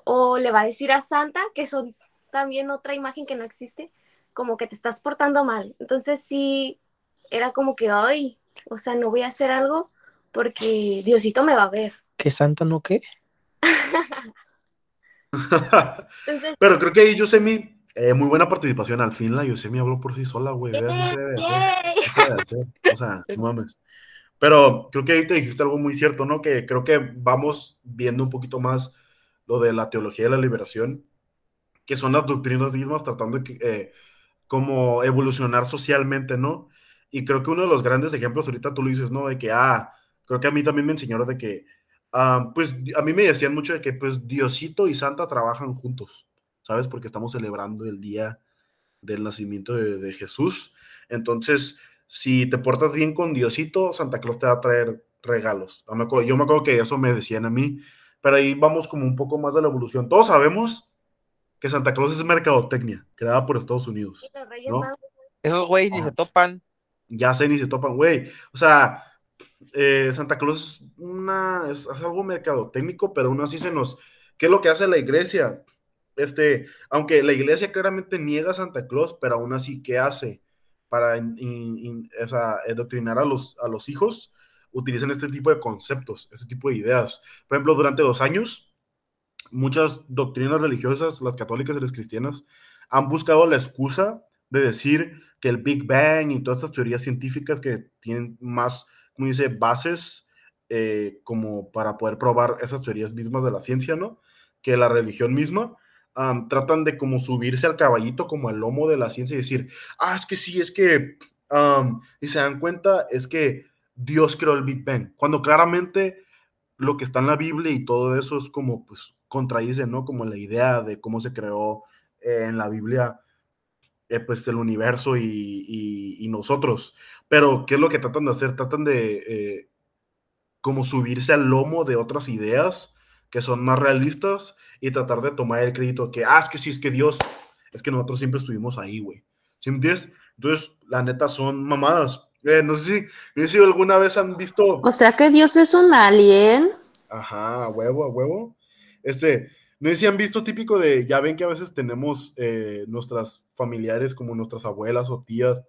O le va a decir a Santa, que son también otra imagen que no existe, como que te estás portando mal. Entonces sí, era como que, ay, o sea, no voy a hacer algo porque Diosito me va a ver. ¿Que Santa no qué? Pero creo que ahí Yosemi, eh, muy buena participación. Al fin la Yosemi habló por sí sola, güey. O sea, no mames. Pero creo que ahí te dijiste algo muy cierto, ¿no? Que creo que vamos viendo un poquito más lo de la teología de la liberación, que son las doctrinas mismas tratando de eh, como evolucionar socialmente, ¿no? Y creo que uno de los grandes ejemplos, ahorita tú lo dices, ¿no? De que, ah, creo que a mí también me enseñaron de que, ah, pues a mí me decían mucho de que, pues Diosito y Santa trabajan juntos, ¿sabes? Porque estamos celebrando el día del nacimiento de, Jesús. Entonces, si te portas bien con Diosito, Santa Claus te va a traer regalos. Yo me acuerdo que eso me decían a mí, pero ahí vamos como un poco más de la evolución. Todos sabemos que Santa Claus es mercadotecnia, creada por Estados Unidos. ¿no? Esos güeyes ni se topan ya sé ni se topan, güey. O sea, eh, Santa Claus es, una, es, algo mercado técnico, pero aún así se nos... ¿Qué es lo que hace la iglesia? Este, aunque la iglesia claramente niega Santa Claus, pero aún así, ¿qué hace para in, adoctrinar a los, a los hijos? Utilizan este tipo de conceptos, este tipo de ideas. Por ejemplo, durante los años, muchas doctrinas religiosas, las católicas y las cristianas, han buscado la excusa de decir que el Big Bang y todas estas teorías científicas que tienen más, como dice, bases eh, como para poder probar esas teorías mismas de la ciencia, ¿no? Que la religión misma. tratan de como subirse al caballito como el lomo de la ciencia y decir, ah, es que sí, es que, y se dan cuenta, es que Dios creó el Big Bang, cuando claramente lo que está en la Biblia y todo eso es como, pues, contradice, ¿no? Como la idea de cómo se creó eh, en la Biblia eh, pues el universo y, nosotros. Pero, ¿qué es lo que tratan de hacer? Tratan de eh, como subirse al lomo de otras ideas que son más realistas y tratar de tomar el crédito que, ah, es que sí, es que Dios, es que nosotros siempre estuvimos ahí, güey. ¿Sí me entiendes? Entonces, la neta, son mamadas. Eh, no sé si, si alguna vez han visto... O sea que Dios es un alien. Ajá, a huevo, a huevo. Este, no sé si han visto típico de, ya ven que a veces tenemos eh, nuestras familiares como nuestras abuelas o tías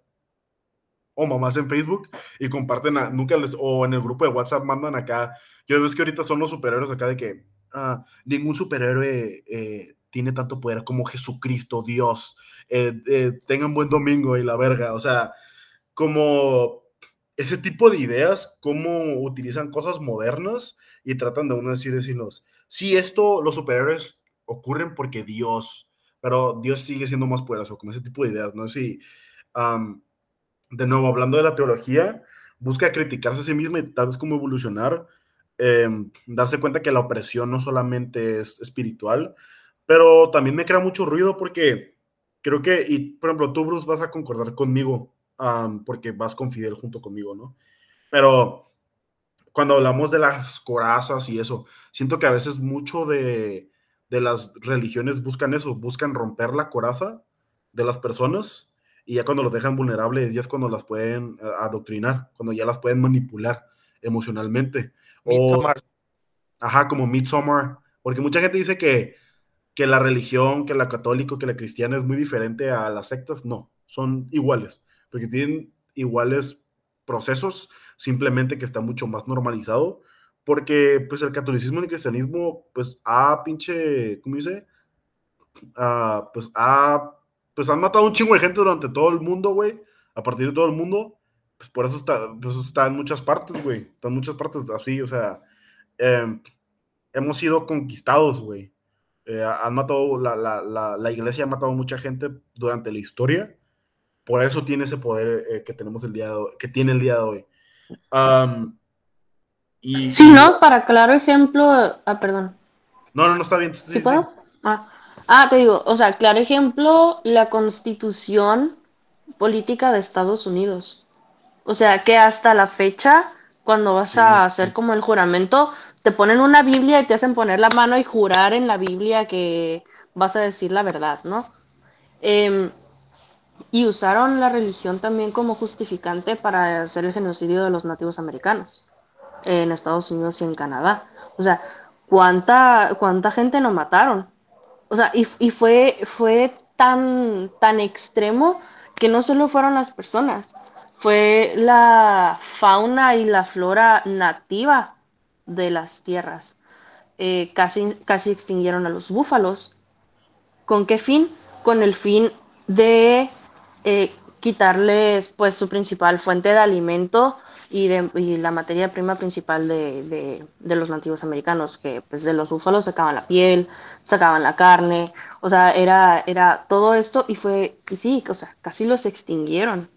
o mamás en Facebook y comparten, nunca les, o en el grupo de WhatsApp mandan acá, yo ves que ahorita son los superhéroes acá de que ah, ningún superhéroe eh, tiene tanto poder como Jesucristo, Dios, eh, tengan buen domingo y la verga, o sea, como ese tipo de ideas, cómo utilizan cosas modernas y tratan de uno decir, decirnos, sí, esto, los superhéroes ocurren porque Dios, pero Dios sigue siendo más poderoso, como ese tipo de ideas, ¿no? Si, de nuevo, hablando de la teología, busca criticarse a sí misma y tal vez cómo evolucionar, em, darse cuenta que la opresión no solamente es espiritual, pero también me crea mucho ruido porque creo que, y por ejemplo, tú, Bruce, vas a concordar conmigo, porque vas con Fidel junto conmigo, ¿no? Pero cuando hablamos de las corazas y eso, siento que a veces mucho de, las religiones buscan eso, buscan romper la coraza de las personas y ya cuando los dejan vulnerables ya es cuando las pueden eh, adoctrinar, cuando ya las pueden manipular emocionalmente. Midsommar. ajá, como Midsommar, porque mucha gente dice que, que la religión, que la católica, que la cristiana es muy diferente a las sectas, no, son iguales, porque tienen iguales procesos, simplemente que está mucho más normalizado, porque pues el catolicismo y el cristianismo pues ha pinche, ¿cómo dice? Ah, pues ha, pues han matado un chingo de gente durante todo el mundo, güey, a partir de todo el mundo, pues por eso está, pues está en muchas partes, güey, en muchas partes así, o sea, em, hemos sido conquistados, güey. Eh, han matado, la, la, la, la, iglesia ha matado mucha gente durante la historia. Por eso tiene ese poder eh, que tenemos el día que tiene el día de hoy Y, Sí, ¿no? Para claro ejemplo, ah, perdón. No, no, no está bien. Sí, ¿Sí? Ah. Ah, te digo, o sea, claro ejemplo, la constitución política de Estados Unidos. O sea, que hasta la fecha, cuando vas Sí, a hacer como el juramento, te ponen una Biblia y te hacen poner la mano y jurar en la Biblia que vas a decir la verdad, ¿no? Em, y usaron la religión también como justificante para hacer el genocidio de los nativos americanos en Estados Unidos y en Canadá. O sea, ¿cuánta, cuánta gente no mataron? O sea, y, y fue, fue tan, tan extremo que no solo fueron las personas, fue la fauna y la flora nativa de las tierras. Eh, casi, casi extinguieron a los búfalos. ¿Con qué fin? Con el fin de eh, quitarles pues su principal fuente de alimento y, de, la materia prima principal de, los nativos americanos, que pues de los búfalos sacaban la piel, sacaban la carne, o sea, era, era todo esto y fue, y sí, o sea, casi los extinguieron,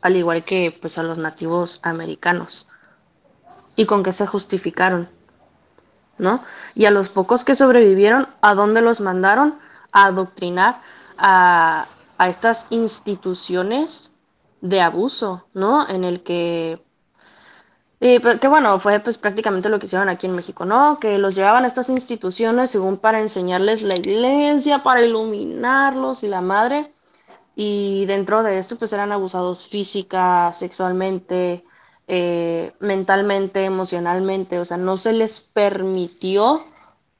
al igual que pues a los nativos americanos. ¿Y con qué se justificaron? ¿No? Y a los pocos que sobrevivieron, ¿a dónde los mandaron? A adoctrinar a, a estas instituciones de abuso, ¿no? En el que, eh, que bueno, fue pues prácticamente lo que hicieron aquí en México, ¿no? Que los llevaban a estas instituciones según para enseñarles la iglesia, para iluminarlos y la madre, y dentro de esto pues eran abusados física, sexualmente, eh, mentalmente, emocionalmente, o sea, no se les permitió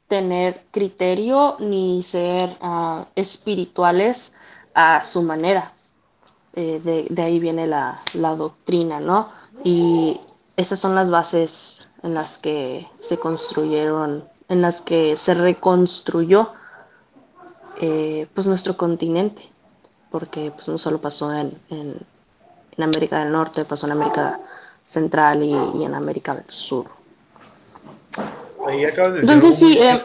tener criterio ni ser uh, espirituales a su manera. Eh, de, de, ahí viene la, la, doctrina, ¿no? Y esas son las bases en las que se construyeron, en las que se reconstruyó eh, pues nuestro continente, porque pues no solo pasó en, en, en, América del Norte, pasó en América Central y, y en América del Sur. Ahí acabas de decir Entonces sí, eh,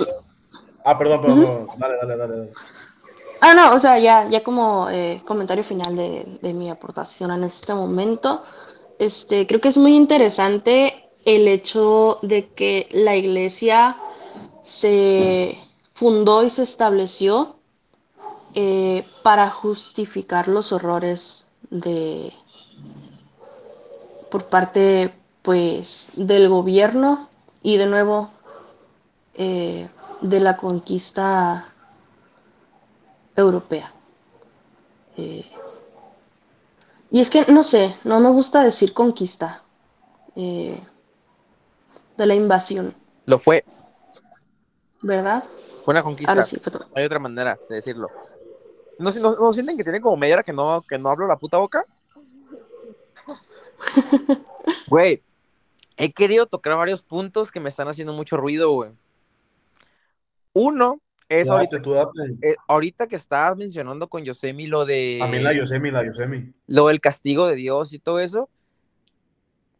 Ah, perdón, perdón, uh -huh. dale, dale, dale, dale. Ah, no, o sea, ya, ya como eh, comentario final de, de, mi aportación en este momento, este, creo que es muy interesante el hecho de que la iglesia se fundó y se estableció eh, para justificar los horrores de por parte pues del gobierno y de nuevo eh, de la conquista europea. Eh, y es que, no sé, no me gusta decir conquista. Eh, de la invasión. Lo fue. ¿Verdad? Fue una conquista. Ahora sí, fue todo. Hay otra manera de decirlo. ¿No, no, no sienten que tiene como media hora que no, que no hablo la puta boca? Güey, he querido tocar varios puntos que me están haciendo mucho ruido, güey. Uno es Date, ahorita, tú date. eh, ahorita que estabas mencionando con Yosemi lo de A mí la Yosemi, la Yosemi. lo del castigo de Dios y todo eso.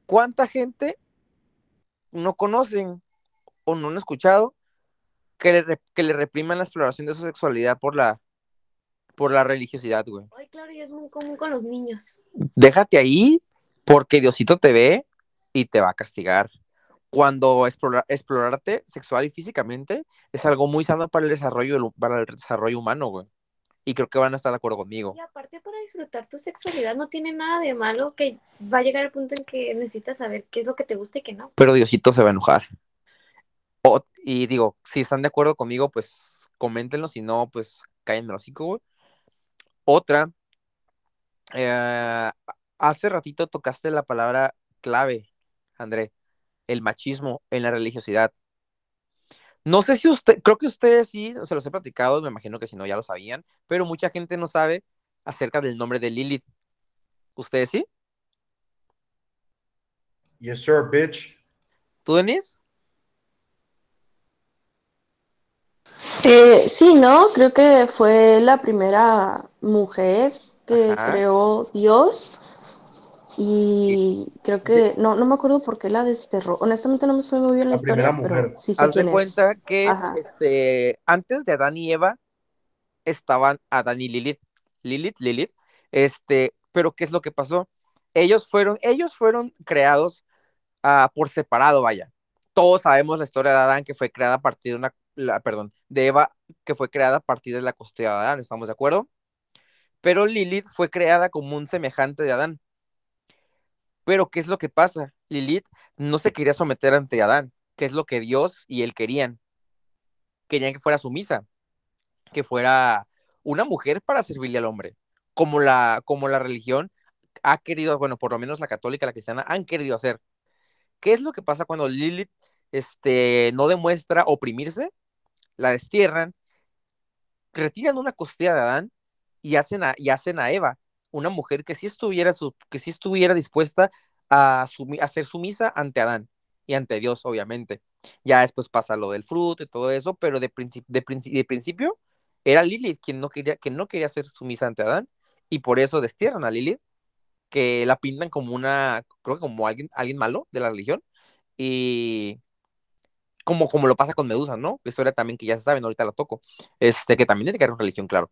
¿Cuánta gente no conocen o no han escuchado que le, que le repriman la exploración de su sexualidad por la por la religiosidad, güey? Ay, claro, y es muy común con los niños. Déjate ahí porque Diosito te ve y te va a castigar. Cuando explorar, explorarte sexual y físicamente es algo muy sano para el desarrollo, para el desarrollo humano, güey. Y creo que van a estar de acuerdo conmigo. Y aparte para disfrutar tu sexualidad no tiene nada de malo que va a llegar el punto en que necesitas saber qué es lo que te gusta y qué no. Pero Diosito se va a enojar. O- y digo, si están de acuerdo conmigo, pues coméntenlo. Si no, pues cállenme el hocico, güey. Otra, eh, hace ratito tocaste la palabra clave, André, el machismo en la religiosidad. No sé si usted, creo que ustedes sí, se los he platicado, me imagino que si no ya lo sabían, pero mucha gente no sabe acerca del nombre de Lilith. ¿Ustedes sí? Yes, sir, bitch. ¿Tú, Denise? Eh, sí, ¿no? Creo que fue la primera mujer que Ajá. creó Dios y creo que, no, no me acuerdo por qué la desterró. Honestamente no me sé muy bien la, La primera historia, pero mujer. sí sé Haz de quién es. cuenta que Ajá. este, antes de Adán y Eva estaban Adán y Lilith. Lilith, Lilith. Este, pero ¿qué es lo que pasó? Ellos fueron, ellos fueron creados ah, por separado, vaya. Todos sabemos la historia de Adán que fue creada a partir de una, la, perdón, de Eva que fue creada a partir de la costilla de Adán, ¿estamos de acuerdo? Pero Lilith fue creada como un semejante de Adán. Pero ¿qué es lo que pasa? Lilith no se quería someter ante Adán, que es lo que Dios y él querían. Querían que fuera sumisa, que fuera una mujer para servirle al hombre, como la, como la religión ha querido, bueno, por lo menos la católica, la cristiana, han querido hacer. ¿Qué es lo que pasa cuando Lilith este, no demuestra oprimirse? La destierran, retiran una costilla de Adán y hacen a, y hacen a Eva, una mujer que sí estuviera, que sí estuviera dispuesta a, a ser sumisa ante Adán y ante Dios, obviamente. Ya después pasa lo del fruto y todo eso, pero de, de, de principio era Lilith quien no quería, que no quería ser sumisa ante Adán, y por eso destierran a Lilith, que la pintan como una, creo que como alguien, alguien malo de la religión, y como, como lo pasa con Medusa, ¿no? Historia también que ya se sabe, ahorita la toco, este, que también tiene que ver con religión, claro.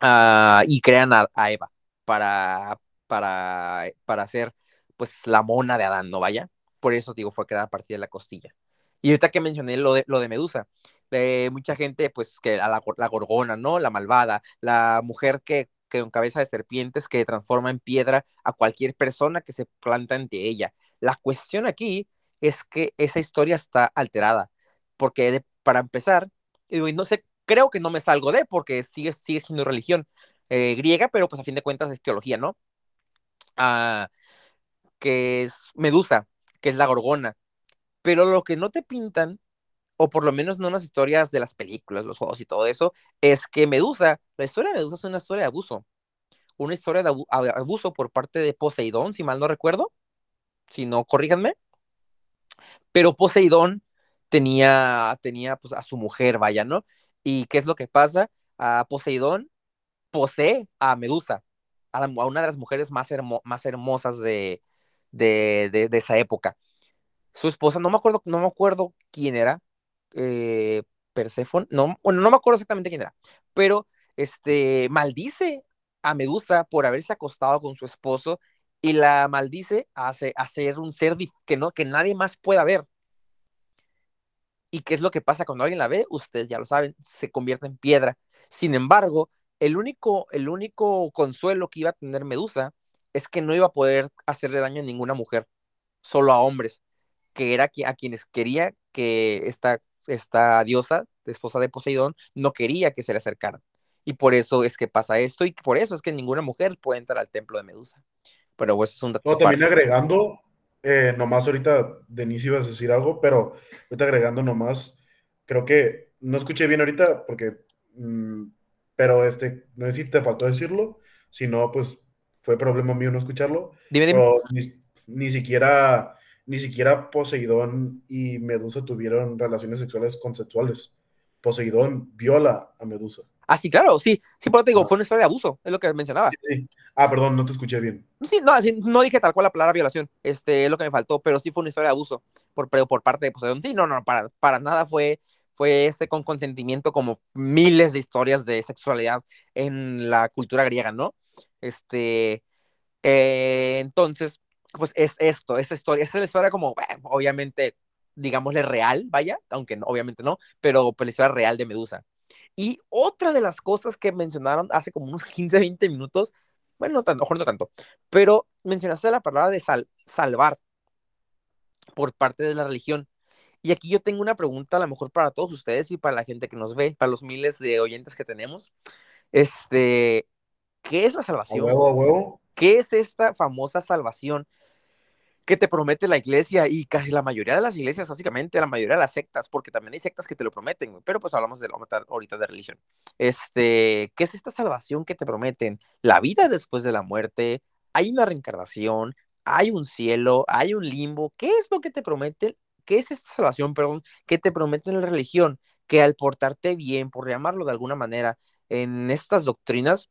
Uh, y crean a, Eva para, para, para hacer, pues, la mona de Adán, ¿no? Vaya. Por eso, digo, fue creada a partir de la costilla. Y ahorita que mencioné lo de, lo de Medusa, de mucha gente, pues, que a la, la, gorgona, ¿no? La malvada, la mujer que, que con cabeza de serpientes que transforma en piedra a cualquier persona que se planta ante ella. La cuestión aquí es que esa historia está alterada, porque para empezar, y no sé, creo que no me salgo de, porque sigue, sigue siendo religión eh, griega, pero pues a fin de cuentas es teología, ¿no? Ah, que es Medusa, que es la gorgona. Pero lo que no te pintan o por lo menos no en las historias de las películas, los juegos y todo eso, es que Medusa, la historia de Medusa es una historia de abuso. Una historia de abuso por parte de Poseidón, si mal no recuerdo. Si no, corríjanme. Pero Poseidón tenía, tenía pues, a su mujer, vaya, ¿no? ¿Y qué es lo que pasa? A Poseidón posee a Medusa, a, una de las mujeres más, hermosas de, de, de, esa época. Su esposa, no me acuerdo, no me acuerdo quién era, eh, Persephone, no, no me acuerdo exactamente quién era, pero este, maldice a Medusa por haberse acostado con su esposo y la maldice a, ser un ser que, no, que nadie más pueda ver. ¿Y qué es lo que pasa cuando alguien la ve? Ustedes ya lo saben, se convierte en piedra. Sin embargo, el único, el único consuelo que iba a tener Medusa es que no iba a poder hacerle daño a ninguna mujer, solo a hombres, que era a quienes quería que esta esta diosa, esposa de Poseidón, no quería que se le acercaran. Y por eso es que pasa esto y por eso es que ninguna mujer puede entrar al templo de Medusa. Pero pues es un dato. No, también agregando, eh, nomás ahorita, Denise ibas a decir algo, pero ahorita agregando nomás, creo que no escuché bien ahorita porque, mm, pero este, no sé si te faltó decirlo, si no, pues fue problema mío no escucharlo. Dime, dime. Ni, ni siquiera ni siquiera Poseidón y Medusa tuvieron relaciones sexuales consensuales. Poseidón viola a Medusa. Ah, sí, claro, sí, sí, por te digo, fue una historia de abuso, es lo que mencionaba. Sí, Ah, perdón, no te escuché bien. Sí, no, no dije tal cual la palabra violación, este es lo que me faltó, pero sí fue una historia de abuso por, por parte de Poseidón. Sí, no, no, para, para nada fue, fue este con consentimiento como miles de historias de sexualidad en la cultura griega, ¿no? Este, eh, entonces, pues es esto, esta historia, esta es la historia como, obviamente, digámosle real, vaya, aunque obviamente no, pero pues la historia real de Medusa. Y otra de las cosas que mencionaron hace como unos 15, 20 minutos, bueno, no tanto, mejor no tanto, pero mencionaste la palabra de salvar por parte de la religión. Y aquí yo tengo una pregunta a lo mejor para todos ustedes y para la gente que nos ve, para los miles de oyentes que tenemos. Este, ¿qué es la salvación? huevo, a huevo. ¿Qué es esta famosa salvación que te promete la iglesia y casi la mayoría de las iglesias, básicamente la mayoría de las sectas, porque también hay sectas que te lo prometen, pero pues hablamos de ahorita de religión. Este, ¿qué es esta salvación que te prometen? La vida después de la muerte, hay una reencarnación, hay un cielo, hay un limbo. ¿Qué es lo que te prometen? ¿Qué es esta salvación, perdón, que te promete la religión? Que al portarte bien, por llamarlo de alguna manera, en estas doctrinas,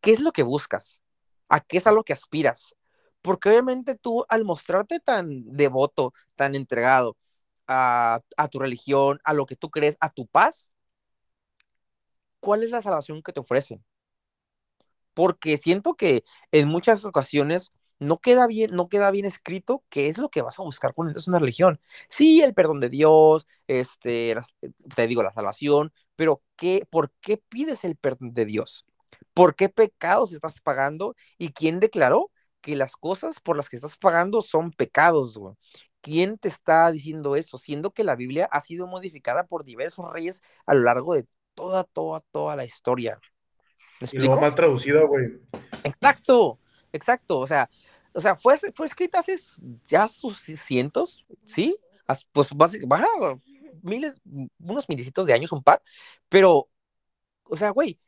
¿qué es lo que buscas? ¿A qué es a lo que aspiras? Porque obviamente tú al mostrarte tan devoto, tan entregado a, tu religión, a lo que tú crees, a tu paz, ¿cuál es la salvación que te ofrecen? Porque siento que en muchas ocasiones no queda bien, no queda bien escrito qué es lo que vas a buscar cuando entras una religión. Sí, el perdón de Dios, este, te digo, la salvación, pero ¿qué, ¿por qué pides el perdón de Dios? ¿Por qué pecados estás pagando? ¿Y quién declaró que las cosas por las que estás pagando son pecados, güey? ¿Quién te está diciendo eso? Siendo que la Biblia ha sido modificada por diversos reyes a lo largo de toda, toda, toda la historia. ¿Me y luego mal traducida, güey. Exacto, exacto. O sea, o sea, fue, fue escrita hace ya sus cientos, ¿sí? Pues baja miles, unos milicitos de años, un par, pero, o sea, güey,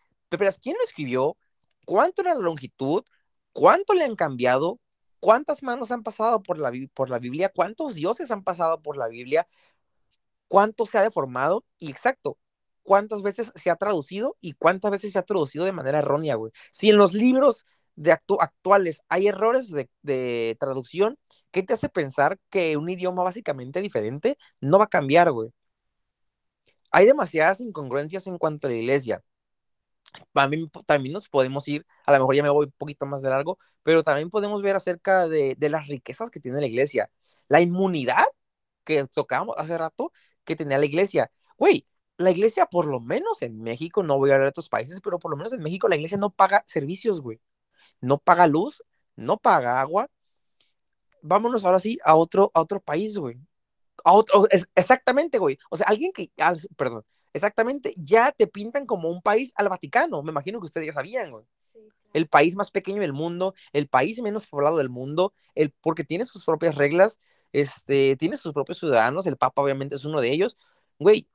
¿quién lo escribió? ¿Cuánto era la longitud? ¿Cuánto le han cambiado? ¿Cuántas manos han pasado por la, por la Biblia? ¿Cuántos dioses han pasado por la Biblia? ¿Cuánto se ha deformado? Y exacto, ¿cuántas veces se ha traducido y cuántas veces se ha traducido de manera errónea, güey? Si en los libros de actuales hay errores de, de traducción, ¿qué te hace pensar que un idioma básicamente diferente no va a cambiar, güey? Hay demasiadas incongruencias en cuanto a la iglesia también, también nos podemos ir, a lo mejor ya me voy un poquito más de largo, pero también podemos ver acerca de, de las riquezas que tiene la iglesia, la inmunidad que tocamos hace rato que tenía la iglesia. Güey, la iglesia, por lo menos en México, no voy a hablar de otros países, pero por lo menos en México la iglesia no paga servicios, güey. No paga luz, no paga agua. Vámonos ahora sí a otro, a otro país, güey. A otro, exactamente, güey. O sea, alguien que, perdón, Exactamente, ya te pintan como un país al Vaticano, me imagino que ustedes ya sabían, güey. El país más pequeño del mundo, el país menos poblado del mundo, el, porque tiene sus propias reglas, este, tiene sus propios ciudadanos, el Papa obviamente es uno de ellos. Güey,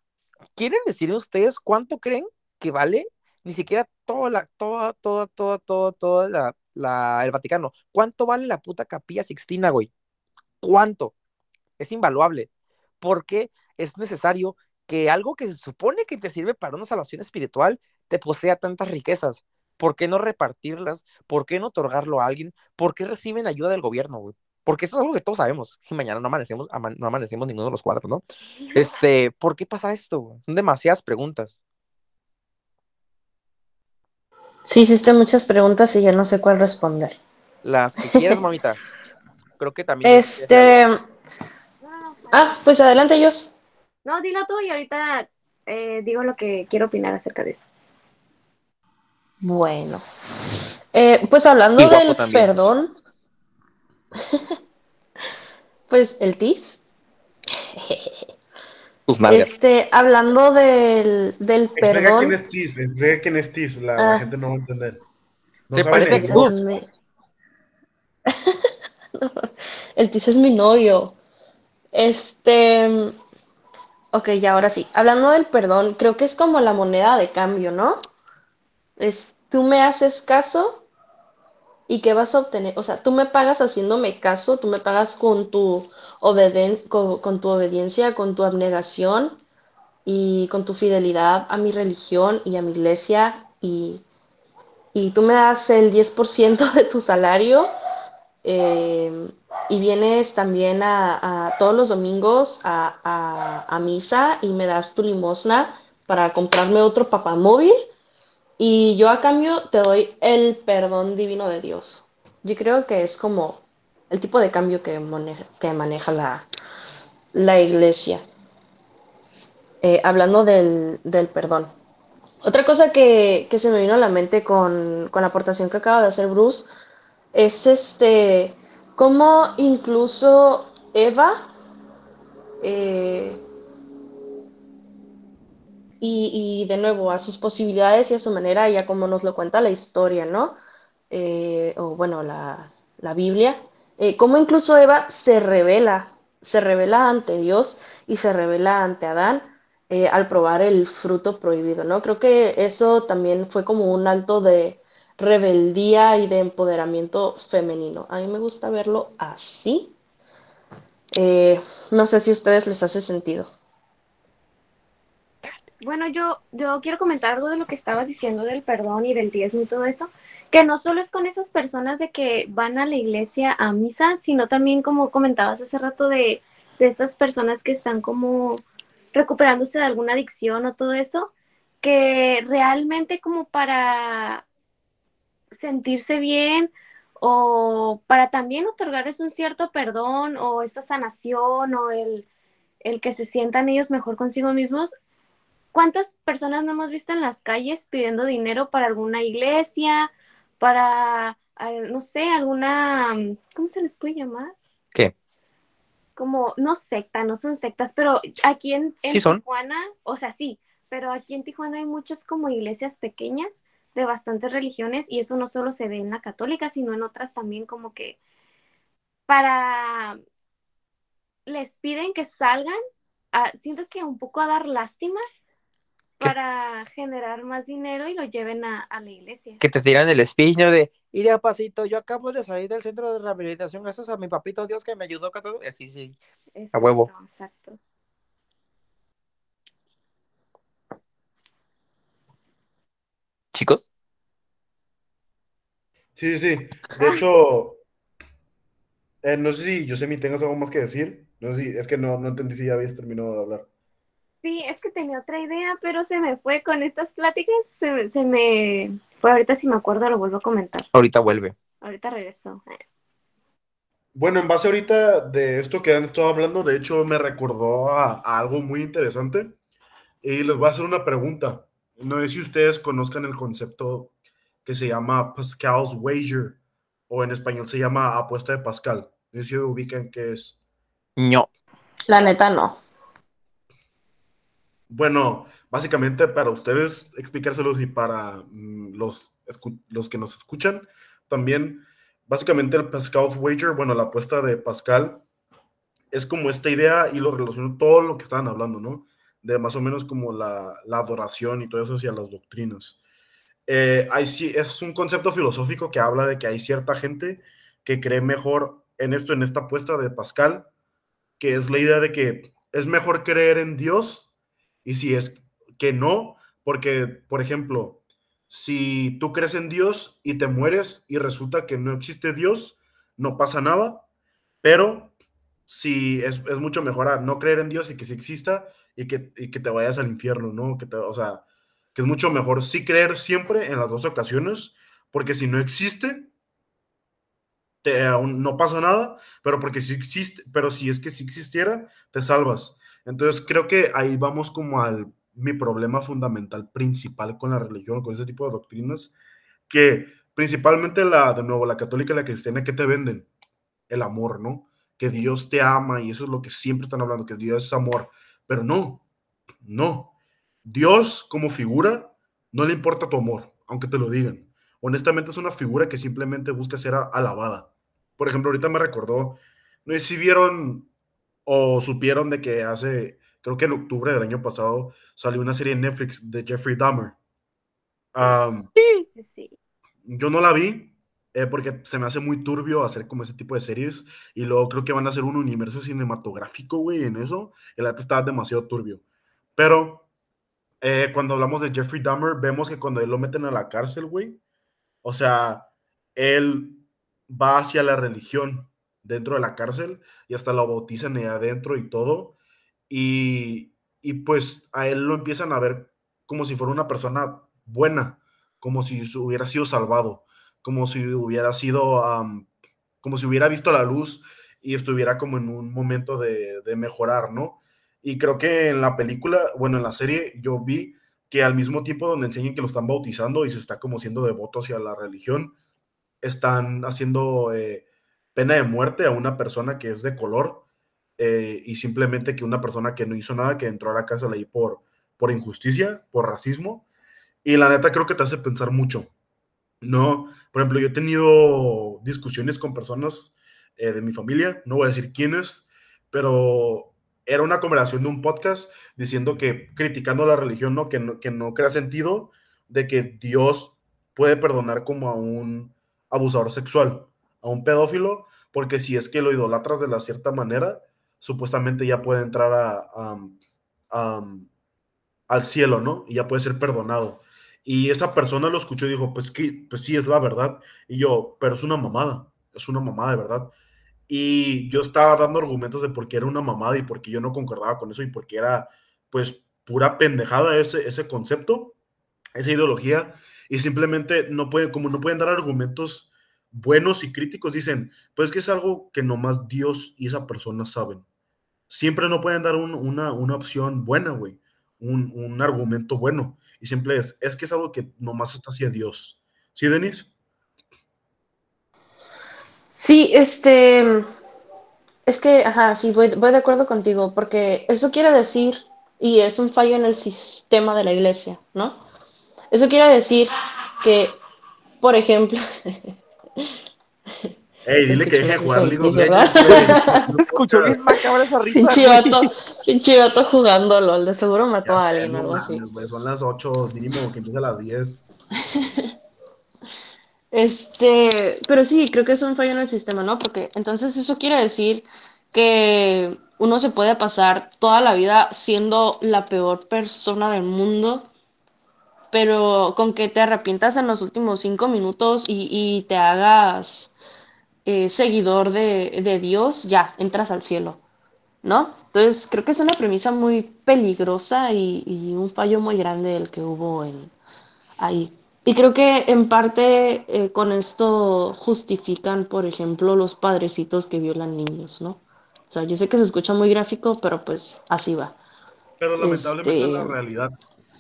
¿quieren decirme ustedes cuánto creen que vale ni siquiera toda la, toda, toda, toda, toda, toda la, la, el Vaticano? ¿Cuánto vale la puta capilla Sixtina, güey? ¿Cuánto? Es invaluable. Porque es necesario que algo que se supone que te sirve para una salvación espiritual te posea tantas riquezas. ¿Por qué no repartirlas? ¿Por qué no otorgarlo a alguien? ¿Por qué reciben ayuda del gobierno, güey? Porque eso es algo que todos sabemos. Y mañana no amanecemos, no amanecemos ninguno de los cuatro, ¿no? Este, ¿por qué pasa esto? Son demasiadas preguntas. Sí, hiciste muchas preguntas y ya no sé cuál responder. Las que quieras, mamita. Creo que también. Este. Ah, pues adelante, ellos. No, dilo tú y ahorita eh, digo lo que quiero opinar acerca de eso. Bueno, eh, pues hablando del perdón, pues el TIS. Este, hablando del, del perdón. quién es TIS, quién es TIS, la, ah. gente no va a entender. Se parece el TIS es mi novio. Este, Ok, ya ahora sí. Hablando del perdón, creo que es como la moneda de cambio, ¿no? Es, tú me haces caso y ¿qué vas a obtener? O sea, tú me pagas haciéndome caso, tú me pagas con tu, con, tu obediencia, con tu abnegación y con tu fidelidad a mi religión y a mi iglesia y, y tú me das el 10% de tu salario. Eh, y vienes también a, todos los domingos a, misa y me das tu limosna para comprarme otro papamóvil y yo a cambio te doy el perdón divino de Dios. Yo creo que es como el tipo de cambio que maneja, que maneja la, la iglesia. Eh, hablando del, perdón. Otra cosa que, se me vino a la mente con, con la aportación que acaba de hacer Bruce es este como incluso Eva eh, y, de nuevo a sus posibilidades y a su manera, ya como nos lo cuenta la historia, ¿no? Eh, o bueno, la, Biblia, eh, como incluso Eva se revela, se revela ante Dios y se revela ante Adán al probar el fruto prohibido, ¿no? Creo que eso también fue como un alto de, rebeldía y de empoderamiento femenino. A mí me gusta verlo así. Eh, no sé si a ustedes les hace sentido. Bueno, yo, yo quiero comentar algo de lo que estabas diciendo del perdón y del diezmo y todo eso, que no solo es con esas personas de que van a la iglesia a misa, sino también como comentabas hace rato de, de estas personas que están como recuperándose de alguna adicción o todo eso, que realmente como para sentirse bien o para también otorgarles un cierto perdón o esta sanación o el, el que se sientan ellos mejor consigo mismos. ¿Cuántas personas no hemos visto en las calles pidiendo dinero para alguna iglesia, para, no sé, alguna, ¿cómo se les puede llamar? ¿Qué? Como, no secta, no son sectas, pero aquí en, en Sí son. Tijuana, o sea, sí, pero aquí en Tijuana hay muchas como iglesias pequeñas de bastantes religiones y eso no solo se ve en la católica, sino en otras también como que para, les piden que salgan, a- siento que un poco a dar lástima ¿Qué? para generar más dinero y lo lleven a, a la iglesia. Que te tiran el speech, ¿no? De, iré a pasito, yo acabo de salir del centro de rehabilitación gracias a mi papito Dios que me ayudó con todo. Sí, sí. Exacto, huevo. Exacto. Chicos, Sí, sí, sí. De hecho, eh, no sé si Yosemi tengas algo más que decir. No sé si, es que no, no entendí si ya habías terminado de hablar. Sí, es que tenía otra idea, pero se me fue con estas pláticas, se me, se me fue ahorita si me acuerdo lo vuelvo a comentar. ahorita vuelve. Ahorita regreso. Bueno, en base ahorita de esto que han estado hablando, de hecho me recordó a, a algo muy interesante y les voy a hacer una pregunta. No sé si ustedes conozcan el concepto que se llama Pascal's Wager o en español se llama apuesta de Pascal. No sé si ubican qué es. No. La neta no. Bueno, básicamente para ustedes explicárselos y para mm, los, los que nos escuchan, también, básicamente el Pascal's Wager, bueno, la apuesta de Pascal, es como esta idea y lo relaciono todo lo que estaban hablando, ¿no? De más o menos como la, la adoración y todo eso hacia las doctrinas. Eh, hay, es un concepto filosófico que habla de que hay cierta gente que cree mejor en esto, en esta apuesta de Pascal, que es la idea de que es mejor creer en Dios y si es que no, porque, por ejemplo, si tú crees en Dios y te mueres y resulta que no existe Dios, no pasa nada, pero si es, mucho mejor no creer en Dios y que sí exista y que, y que te vayas al infierno, ¿no? Que te, o sea, que es mucho mejor sí creer siempre en las dos ocasiones, porque si no existe, te, no pasa nada, pero porque si existe, pero si es que si existiera, te salvas. Entonces creo que ahí vamos como al mi problema fundamental principal con la religión, con ese tipo de doctrinas, que principalmente la, de nuevo, la católica y la cristiana, que te venden? El amor, ¿no? Que Dios te ama y eso es lo que siempre están hablando, que Dios es amor, pero no, no. Dios como figura no le importa tu amor, aunque te lo digan. Honestamente es una figura que simplemente busca ser alabada. Por ejemplo, ahorita me recordó, no sé si vieron o supieron de que hace, creo que en octubre del año pasado salió una serie en Netflix de Jeffrey Dahmer. Am, Sí, sí. yo no la vi eh, porque se me hace muy turbio hacer como ese tipo de series y luego creo que van a hacer un universo cinematográfico, güey, en eso. El arte está demasiado turbio. Pero eh, cuando hablamos de Jeffrey Dahmer, vemos que cuando él lo meten a la cárcel, güey, o sea, él va hacia la religión dentro de la cárcel y hasta lo bautizan ahí adentro y todo. Y, y pues a él lo empiezan a ver como si fuera una persona buena, como si hubiera sido salvado, como si hubiera sido, como si hubiera visto la luz y estuviera como en un momento de, de mejorar, ¿no? Y creo que en la película, bueno, en la serie, yo vi que al mismo tiempo donde enseñan que lo están bautizando y se está como siendo devoto hacia la religión, están haciendo eh, pena de muerte a una persona que es de color eh, y simplemente que una persona que no hizo nada, que entró a la cárcel ahí por, por injusticia, por racismo. Y la neta creo que te hace pensar mucho. No, por ejemplo, yo he tenido discusiones con personas eh, de mi familia, no voy a decir quiénes, pero era una conversación de un podcast diciendo que criticando la religión, ¿no? Que, no, que no crea sentido de que Dios puede perdonar como a un abusador sexual, a un pedófilo, porque si es que lo idolatras de la cierta manera, supuestamente ya puede entrar a, a- al cielo, ¿no? Y ya puede ser perdonado. Y esa persona lo escuchó y dijo, pues, que, pues sí, es la verdad. Y yo, pero es una mamada, es una mamada de verdad. Y yo estaba dando argumentos de por qué era una mamada y por qué yo no concordaba con eso y por qué era, pues, pura pendejada ese, ese concepto, esa ideología. Y simplemente no pueden, como no pueden dar argumentos buenos y críticos dicen, pues que es algo que nomás Dios y esa persona saben. Siempre no pueden dar una, una, opción buena, güey, un, un, argumento bueno. Y siempre es, es que es algo que nomás está hacia Dios. ¿Sí, Denis? Sí, este, es que, ajá, sí, voy, voy de acuerdo contigo, porque eso quiere decir, y es un fallo en el sistema de la iglesia, ¿no? Eso quiere decir que, por ejemplo, Ey, dile que deje de jugar League of Escuchó bien macabra esa risa. Pinche vato, pinche vato jugando LOL, de seguro mató a alguien algo así. Son las 8, mínimo que empieza a las 10. Este, pero sí, creo que es un fallo en el sistema, ¿no? Porque entonces eso quiere decir que uno se puede pasar toda la vida siendo la peor persona del mundo, pero con que te arrepientas en los últimos cinco minutos y, y te hagas eh, seguidor de, de Dios, ya, entras al cielo, ¿no? Entonces creo que es una premisa muy peligrosa y, y un fallo muy grande el que hubo en, ahí. Y creo que en parte eh, con esto justifican, por ejemplo, los padrecitos que violan niños, ¿no? O sea, yo sé que se escucha muy gráfico, pero pues así va. Pero lamentablemente es la este, realidad.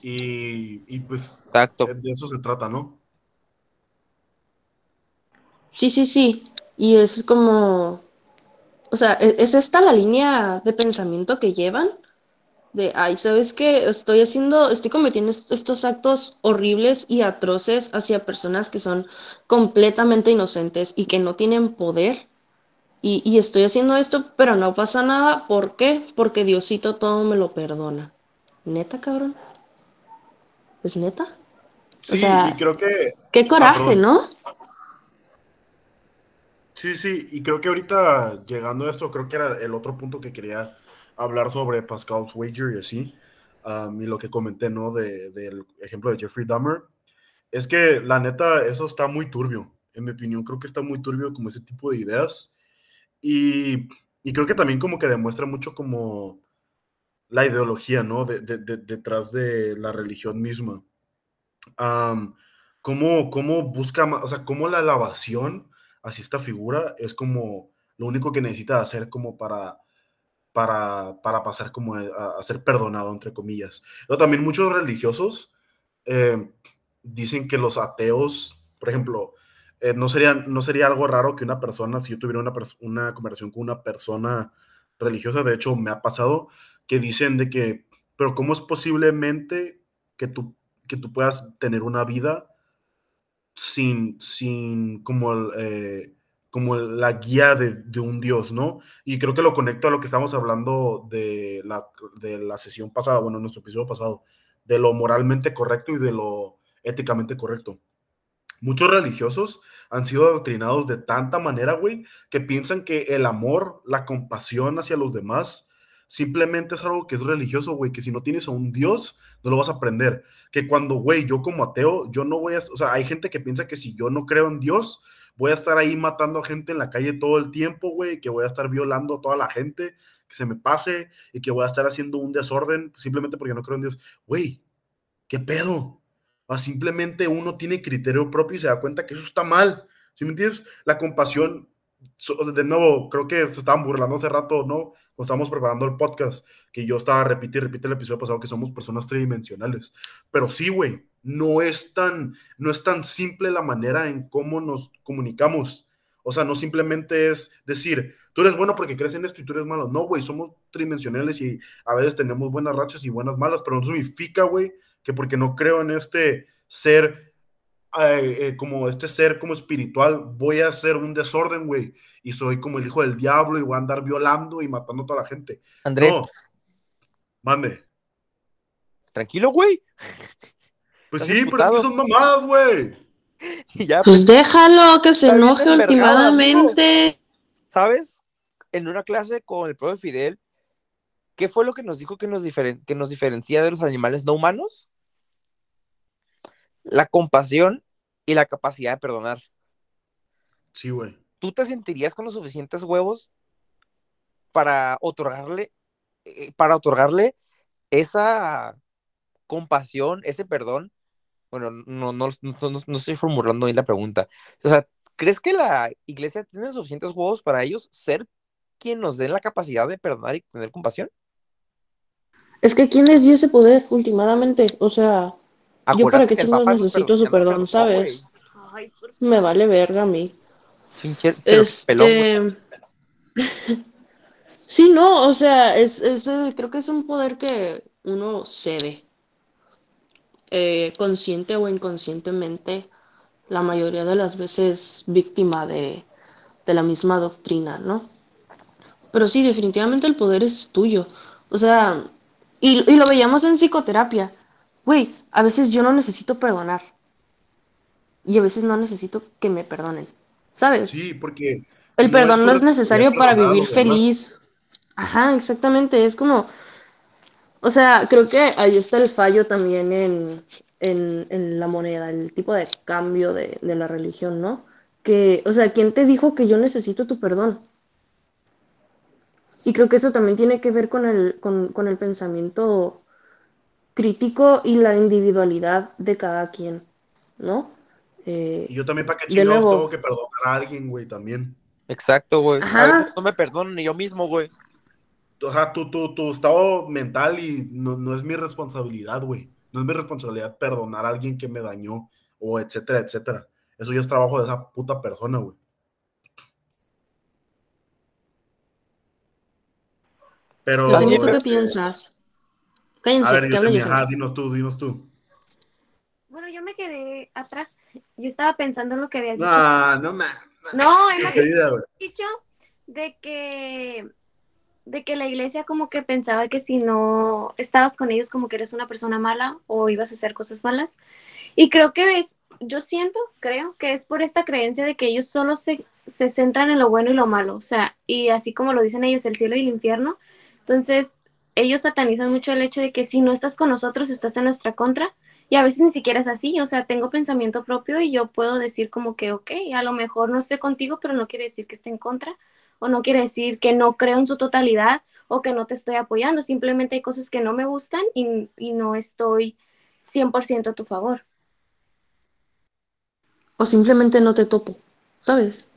Y, y pues Exacto. de eso se trata, ¿no? Sí, sí, sí. Y es como, o sea, ¿e-, ¿es esta la línea de pensamiento que llevan? de, ay, ¿sabes qué? Estoy haciendo, estoy cometiendo estos actos horribles y atroces hacia personas que son completamente inocentes y que no tienen poder. Y, y estoy haciendo esto, pero no pasa nada. ¿Por qué? Porque Diosito todo me lo perdona. ¿Neta, cabrón? ¿Es neta? Sí, y creo que... Qué coraje, ¿no? Sí, sí, y creo que ahorita llegando a esto, creo que era el otro punto que quería hablar sobre Pascal's Wager y así, um, y lo que comenté, ¿no? del ejemplo de Jeffrey Dahmer, es que la neta, eso está muy turbio, en mi opinión, creo que está muy turbio como ese tipo de ideas, y, y creo que también como que demuestra mucho como la ideología, ¿no? De, detrás de la religión misma. Um, cómo, cómo busca, o sea, cómo la lavación hacia esta figura es como lo único que necesita hacer como para para, para pasar como a, ser perdonado, entre comillas. Pero también muchos religiosos eh, dicen que los ateos, por ejemplo, eh, no, sería, no sería algo raro que una persona, si yo tuviera una, una conversación con una persona religiosa, de hecho me ha pasado, que dicen de que, pero ¿cómo es posiblemente que tú, que tú puedas tener una vida sin, sin como. Eh, como la guía de, un Dios, ¿no? Y creo que lo conecto a lo que estamos hablando de la, de la sesión pasada, bueno, nuestro episodio pasado, de lo moralmente correcto y de lo éticamente correcto. Muchos religiosos han sido adoctrinados de tanta manera, güey, que piensan que el amor, la compasión hacia los demás, simplemente es algo que es religioso, güey, que si no tienes a un Dios, no lo vas a aprender. Que cuando, güey, yo como ateo, yo no voy a, o sea, hay gente que piensa que si yo no creo en Dios, voy a estar ahí matando a gente en la calle todo el tiempo, güey, que voy a estar violando a toda la gente, que se me pase y que voy a estar haciendo un desorden simplemente porque no creo en Dios. Güey, ¿qué pedo? O simplemente uno tiene criterio propio y se da cuenta que eso está mal. ¿Sí me entiendes? La compasión de nuevo, creo que se estaban burlando hace rato, ¿no? Cuando estábamos preparando el podcast, que yo estaba, repite y repite el episodio pasado, que somos personas tridimensionales. Pero sí, güey, no es tan, no es tan simple la manera en cómo nos comunicamos. O sea, no simplemente es decir, tú eres bueno porque crees en esto y tú eres malo. No, güey, somos tridimensionales y a veces tenemos buenas rachas y buenas malas, pero no significa, güey, que porque no creo en este ser, eh, eh, como este ser como espiritual, voy a hacer un desorden, güey, y soy como el hijo del diablo y voy a andar violando y matando a toda la gente. André. Mande. Tranquilo, güey. Pues sí, pero es que son mamadas, güey. pues, pues déjalo, que se enoje últimamente. ¿Sabes? En una clase con el profe Fidel, ¿qué fue lo que nos dijo que nos, que nos diferencia de los animales no humanos? La compasión y la capacidad de perdonar. Sí, güey. ¿Tú te sentirías con los suficientes huevos para otorgarle, eh, para otorgarle esa compasión, ese perdón bueno, no, no, no, no, estoy formulando bien la pregunta. O sea, ¿crees que la iglesia tiene suficientes juegos para ellos ser quien nos dé la capacidad de perdonar y tener compasión? Es que ¿quién les dio ese poder últimamente? O sea, yo para qué chingados necesito su perdón, ¿sabes? güey. Ay, por Me vale verga a mí. Chinche- se lo peló, güey. Este... sí, no, o sea, es, es, eh, creo que es un poder que uno cede, eh, consciente o inconscientemente, la mayoría de las veces víctima de, de la misma doctrina, ¿no? Pero sí, definitivamente el poder es tuyo. O sea, y, y lo veíamos en psicoterapia. Güey, a veces yo no necesito perdonar. Y a veces no necesito que me perdonen. ¿Sabes? Sí, porque El perdón no es necesario para vivir feliz. Ajá, exactamente. Es como, o sea, creo que ahí está el fallo también en, en, en la moneda, el tipo de cambio de, de la religión, ¿no? Que, o sea, ¿quién te dijo que yo necesito tu perdón? Y creo que eso también tiene que ver con el, con, con el pensamiento crítico y la individualidad de cada quien, ¿no? Eh, Y yo también, ¿para qué chingados nuevo. tengo que perdonar a alguien, güey, también? Exacto, güey. A Ajá. veces no me perdono ni yo mismo, güey. O sea, tu, tu, tu estado mental y no, no es mi responsabilidad, güey. No es mi responsabilidad perdonar a alguien que me dañó o etcétera, etcétera. Eso ya es trabajo de esa puta persona, güey. Pero, ¿tú qué este, piensas? a Cállense, ver, que hable Yosemi, Yosemi. ajá, dinos tú, dinos tú. Bueno, yo me quedé atrás. Yo estaba pensando en lo que habías dicho. No, no mames. No, en lo que Querida, güey. dicho de que de que la iglesia como que pensaba que si no estabas con ellos como que eres una persona mala o ibas a hacer cosas malas. Y creo que es, yo siento, creo que es por esta creencia de que ellos solo se, se centran en lo bueno y lo malo. O sea, y así como lo dicen ellos, el cielo y el infierno. Entonces, ellos satanizan mucho el hecho de que si no estás con nosotros, estás en nuestra contra. Y a veces ni siquiera es así, o sea, tengo pensamiento propio y yo puedo decir como que, ok, a lo mejor no estoy contigo, pero no quiere decir que esté en contra, o no quiere decir que no creo en su totalidad o que no te estoy apoyando, simplemente hay cosas que no me gustan y, y no estoy 100% a tu favor. O simplemente no te topo, ¿sabes?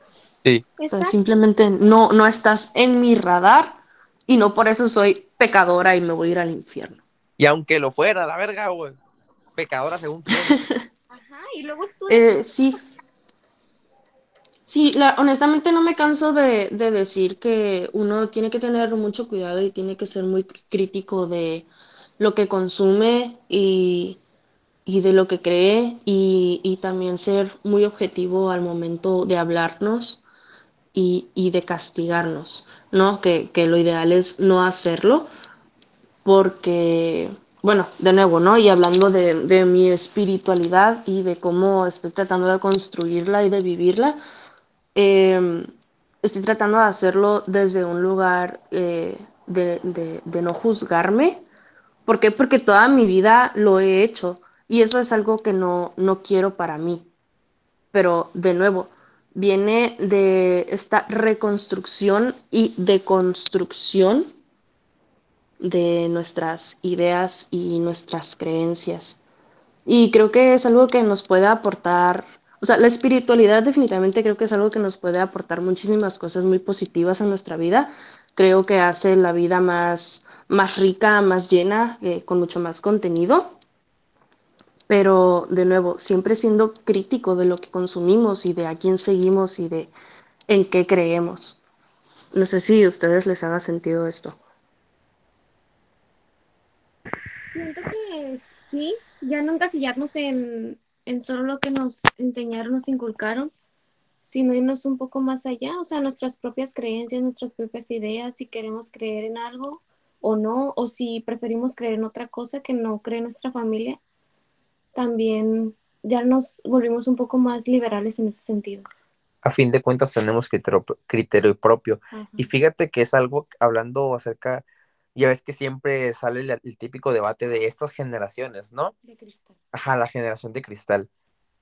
O sea, simplemente no, no estás en mi radar y no por eso soy pecadora y me voy a ir al infierno. Y aunque lo fuera, la verga, güey. Pecadora según quién. Ajá, y luego tú Eh, sí. Sí, la- honestamente no me canso de, de decir que uno tiene que tener mucho cuidado y tiene que ser muy cr- crítico de lo que consume y, y de lo que cree y, y también ser muy objetivo al momento de hablarnos y, de castigarnos, ¿no? Que, que lo ideal es no hacerlo porque, bueno, de nuevo, ¿no? Y hablando de, de mi espiritualidad y de cómo estoy tratando de construirla y de vivirla, eh, estoy tratando de hacerlo desde un lugar eh, de, de- de no juzgarme. ¿Por qué? Porque toda mi vida lo he hecho y eso es algo que no, no quiero para mí. Pero de nuevo, viene de esta reconstrucción y deconstrucción de nuestras ideas y nuestras creencias. Y creo que es algo que nos puede aportar, o sea, la espiritualidad definitivamente creo que es algo que nos puede aportar muchísimas cosas muy positivas a nuestra vida. Creo que hace la vida más, más rica, más llena, eh, con mucho más contenido. Pero de nuevo, siempre siendo crítico de lo que consumimos y de a quién seguimos y de en qué creemos. No sé si a ustedes les haga sentido esto. Siento que sí, ya no encasillarnos en, en solo lo que nos enseñaron, nos inculcaron, sino irnos un poco más allá, o sea, nuestras propias creencias, nuestras propias ideas, si queremos creer en algo o no, o si preferimos creer en otra cosa que no cree nuestra familia, también ya nos volvimos un poco más liberales en ese sentido. A fin de cuentas tenemos criterio, criterio propio. Ajá. Y fíjate que es algo, hablando acerca, ya ves que siempre sale el, el típico debate de estas generaciones, ¿no? De cristal. Ajá, la generación de cristal.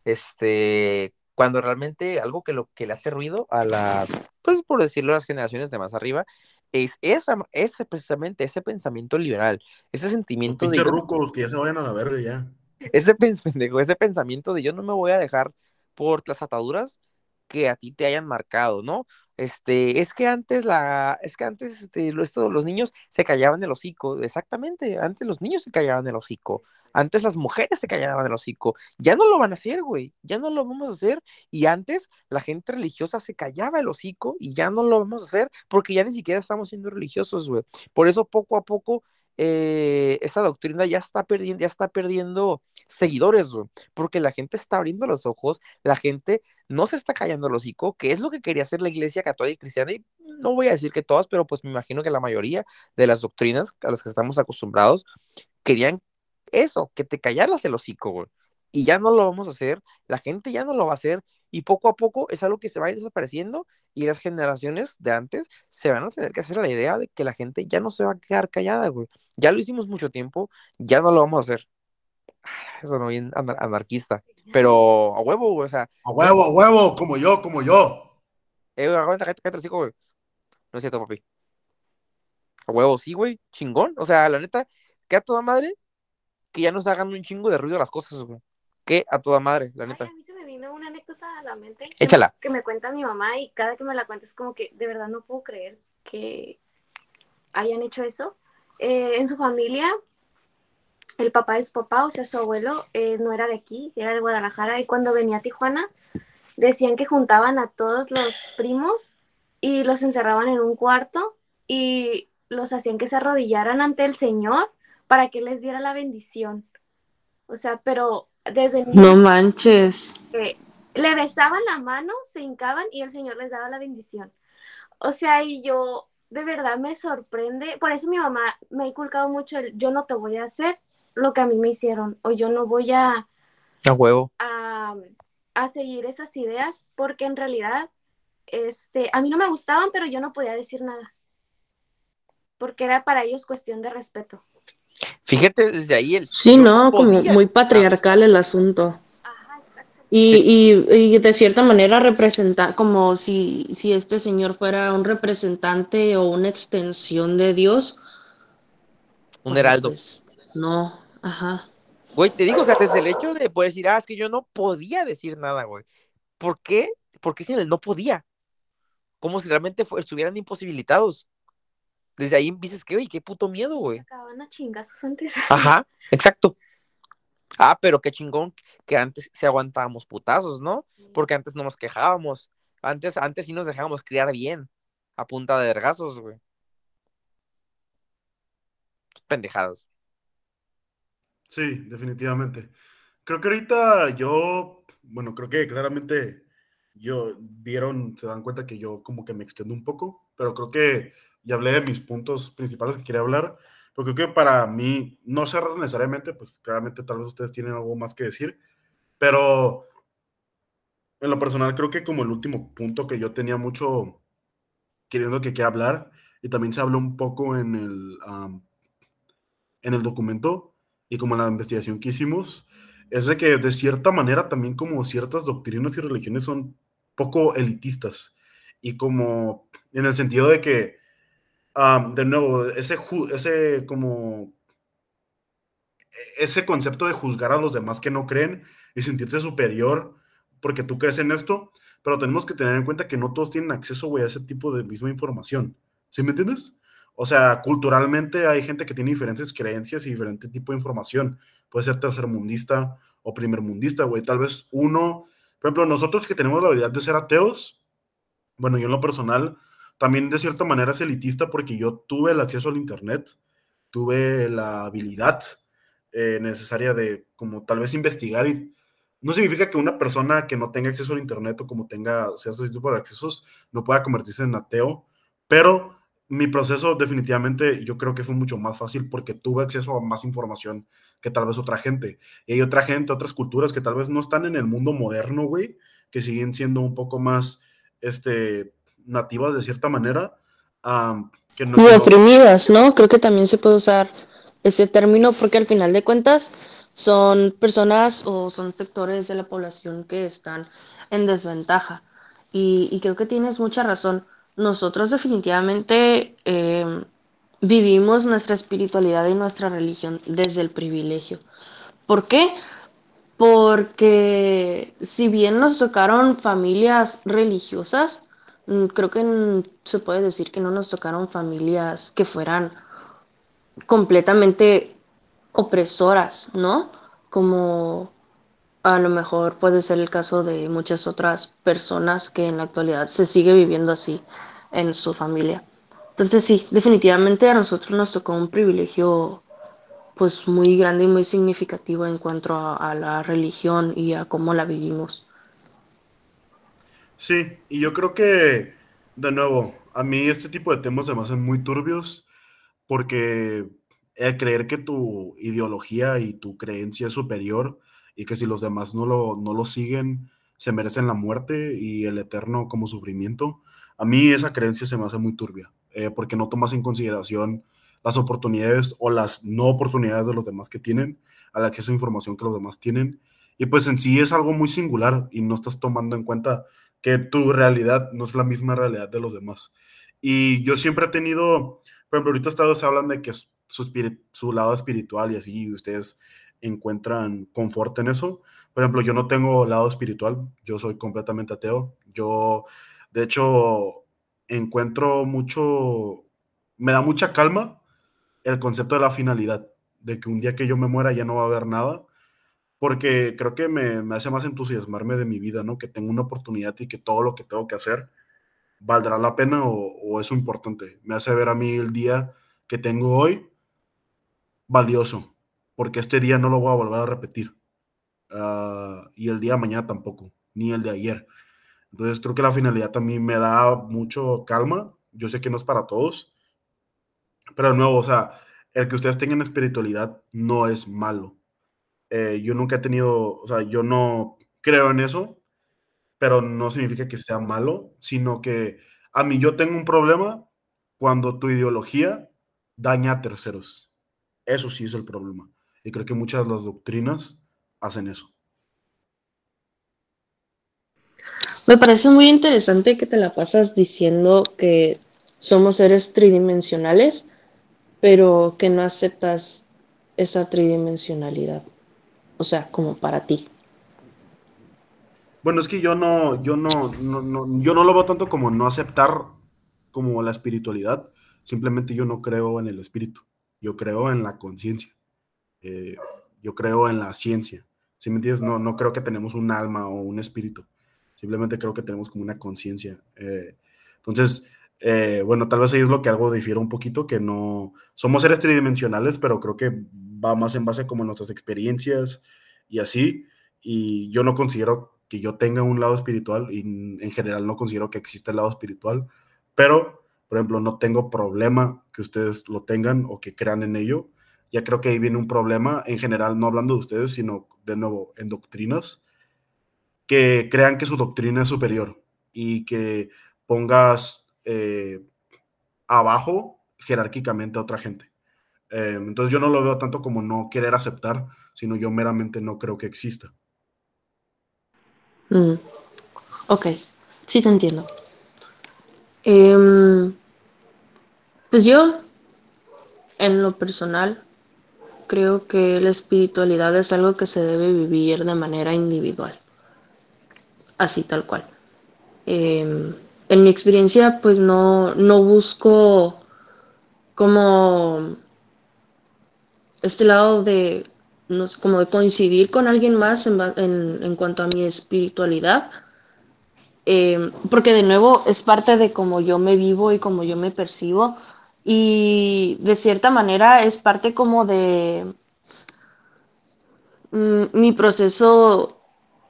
Este, cuando realmente algo que lo que le hace ruido a las, pues por decirlo, a las generaciones de más arriba, es esa, ese precisamente, ese pensamiento liberal, ese Los sentimiento de pinches yo- rucos que ya se vayan a la verga ya. Ese, pendejo, ese pensamiento de yo no me voy a dejar por las ataduras que a ti te hayan marcado, ¿no? Este, es que antes la, es que antes este, esto, los niños se callaban el hocico, exactamente, antes los niños se callaban el hocico, antes las mujeres se callaban el hocico, ya no lo van a hacer, güey, ya no lo vamos a hacer, y antes la gente religiosa se callaba el hocico y ya no lo vamos a hacer porque ya ni siquiera estamos siendo religiosos, güey. Por eso poco a poco eh, esta doctrina ya está perdiendo, ya está perdiendo seguidores, porque la gente está abriendo los ojos, la gente no se está callando el hocico, que es lo que quería hacer la iglesia católica y cristiana, y no voy a decir que todas, pero pues me imagino que la mayoría de las doctrinas a las que estamos acostumbrados querían eso, que te callaras el hocico. Y ya no lo vamos a hacer, la gente ya no lo va a hacer, y poco a poco es algo que se va a ir desapareciendo, y las generaciones de antes se van a tener que hacer la idea de que la gente ya no se va a quedar callada, güey. Ya lo hicimos mucho tiempo, ya no lo vamos a hacer. Eso no bien anarquista. Pero a huevo, güey, o sea. A huevo, a huevo, como yo, como yo. Eh, güey, aguanta, cállate, güey. No es cierto, papi. A huevo, sí, güey, chingón. O sea, la neta, que a toda madre que ya nos hagan un chingo de ruido las cosas, güey. Que a toda madre, la neta. Ay, a mí se me vino una anécdota a la mente. Échala. Que me cuenta mi mamá y cada que me la cuenta es como que de verdad no puedo creer que hayan hecho eso. Eh, en su familia el papá de su papá, o sea, su abuelo, eh, no era de aquí, era de Guadalajara, y cuando venía a Tijuana, decían que juntaban a todos los primos y los encerraban en un cuarto y los hacían que se arrodillaran ante el Señor para que les diera la bendición. O sea, pero desde... No manches. Le besaban la mano, se hincaban y el Señor les daba la bendición. O sea, y yo de verdad me sorprende, por eso mi mamá me ha inculcado mucho el yo no te voy a hacer lo que a mí me hicieron o yo no voy a... A huevo. A, a seguir esas ideas porque en realidad este, a mí no me gustaban, pero yo no podía decir nada. Porque era para ellos cuestión de respeto. Fíjate desde ahí el... Sí, no, como muy patriarcal el asunto. Y, y, y, de cierta manera representa, como si, si este señor fuera un representante o una extensión de Dios. Un heraldo. Pues, no, Ajá. Güey, te digo, o sea, desde el hecho de poder decir, ah, es que yo no podía decir nada, güey. ¿Por qué? Porque él no podía. Como si realmente estuvieran imposibilitados. Desde ahí dices que, güey, qué puto miedo, güey. Acaban a chingazos antes. Ajá, exacto. Ah, pero qué chingón que antes se aguantábamos putazos, ¿no? Porque antes no nos quejábamos. Antes, antes sí nos dejábamos criar bien. A punta de vergazos, güey. Pendejadas. Sí, definitivamente. Creo que ahorita yo, bueno, creo que claramente yo vieron, se dan cuenta que yo como que me extiendo un poco, pero creo que ya hablé de mis puntos principales que quería hablar, porque creo que para mí, no cerrar necesariamente, pues claramente tal vez ustedes tienen algo más que decir, pero en lo personal creo que como el último punto que yo tenía mucho queriendo que quede hablar, y también se habló un poco en el, en el documento, y como la investigación que hicimos, es de que de cierta manera también como ciertas doctrinas y religiones son poco elitistas. Y como en el sentido de que, de nuevo, ese, ese como ese concepto de juzgar a los demás que no creen y sentirse superior porque tú crees en esto, pero tenemos que tener en cuenta que no todos tienen acceso, a ese tipo de misma información. ¿Sí me entiendes? O sea, culturalmente hay gente que tiene diferentes creencias y diferente tipo de información. Puede ser tercermundista o primermundista, güey. Tal vez uno, por ejemplo, nosotros que tenemos la habilidad de ser ateos, bueno, yo en lo personal, también de cierta manera es elitista porque yo tuve el acceso al Internet, tuve la habilidad eh, necesaria de como tal vez investigar y no significa que una persona que no tenga acceso al Internet o como tenga ciertos tipos de accesos no pueda convertirse en ateo, pero mi proceso definitivamente yo creo que fue mucho más fácil porque tuve acceso a más información que tal vez otra gente. Y hay otra gente, otras culturas que tal vez no están en el mundo moderno, güey, que siguen siendo un poco más este, nativas de cierta manera. que no, y oprimidas, ¿no? Creo que también se puede usar ese término porque al final de cuentas son personas o son sectores de la población que están en desventaja. Y, y creo que tienes mucha razón nosotros definitivamente em, vivimos nuestra espiritualidad y nuestra religión desde el privilegio. ¿Por qué? porque si bien nos tocaron familias religiosas, creo que mm, se puede decir que no nos tocaron familias que fueran completamente opresoras, ¿no? Como a lo mejor puede ser el caso de muchas otras personas que en la actualidad se sigue viviendo así en su familia. Entonces sí, definitivamente a nosotros nos tocó un privilegio pues muy grande y muy significativo en cuanto a, a la religión y a cómo la vivimos. Sí, y yo creo que, de nuevo, a mí este tipo de temas se me hacen muy turbios porque el creer que tu ideología y tu creencia es superior y que si los demás no lo, no lo siguen, se merecen la muerte y el eterno como sufrimiento, a mí esa creencia se me hace muy turbia, eh, porque no tomas en consideración las oportunidades o las no oportunidades de los demás que tienen, al acceso a información que los demás tienen. Y pues en sí es algo muy singular y no estás tomando en cuenta que tu realidad no es la misma realidad de los demás. Y yo siempre he tenido, por ejemplo, ahorita ustedes hablan de que su, su lado espiritual y así, ustedes encuentran confort en eso. Por ejemplo, yo no tengo lado espiritual, yo soy completamente ateo. Yo, de hecho, encuentro mucho, me da mucha calma el concepto de la finalidad, de que un día que yo me muera ya no va a haber nada, porque creo que me, me hace más entusiasmarme de mi vida, ¿no? Que tengo una oportunidad y que todo lo que tengo que hacer valdrá la pena o, o es importante. Me hace ver a mí el día que tengo hoy valioso, porque este día no lo voy a volver a repetir. Uh, y el día de mañana tampoco, ni el de ayer. Entonces creo que la finalidad también me da mucho calma. Yo sé que no es para todos, pero de nuevo, o sea, el que ustedes tengan espiritualidad no es malo. Eh, yo nunca he tenido, o sea, yo no creo en eso, pero no significa que sea malo, sino que a mí yo tengo un problema cuando tu ideología daña a terceros. Eso sí es el problema. Y creo que muchas de las doctrinas hacen eso. Me parece muy interesante que te la pasas diciendo que somos seres tridimensionales pero que no aceptas esa tridimensionalidad, o sea, como para ti. Bueno, es que yo no, yo no, yo no lo veo tanto como no aceptar como la espiritualidad, simplemente yo no creo en el espíritu, yo creo en la conciencia, eh, yo creo en la ciencia, ¿sí me entiendes? No, no creo que tenemos un alma o un espíritu, simplemente creo que tenemos como una conciencia. Eh, entonces, eh, bueno, tal vez ahí es lo que algo difiere un poquito, que no somos seres tridimensionales, pero creo que va más en base como nuestras experiencias y así. Y yo no considero que yo tenga un lado espiritual y en general no considero que exista el lado espiritual, pero, por ejemplo, no tengo problema que ustedes lo tengan o que crean en ello. Ya creo que ahí viene un problema en general, no hablando de ustedes, sino de nuevo en doctrinas, que crean que su doctrina es superior y que pongas eh, abajo jerárquicamente a otra gente. Eh, entonces yo no lo veo tanto como no querer aceptar, sino yo meramente no creo que exista. Mm. Ok, sí te entiendo. Em, pues yo, en lo personal, creo que la espiritualidad es algo que se debe vivir de manera individual, así tal cual. Eh, en mi experiencia, pues no, no busco como este lado de, como de coincidir con alguien más en, en, en cuanto a mi espiritualidad. Eh, porque de nuevo es parte de cómo yo me vivo y cómo yo me percibo. Y de cierta manera es parte como de mm, mi proceso,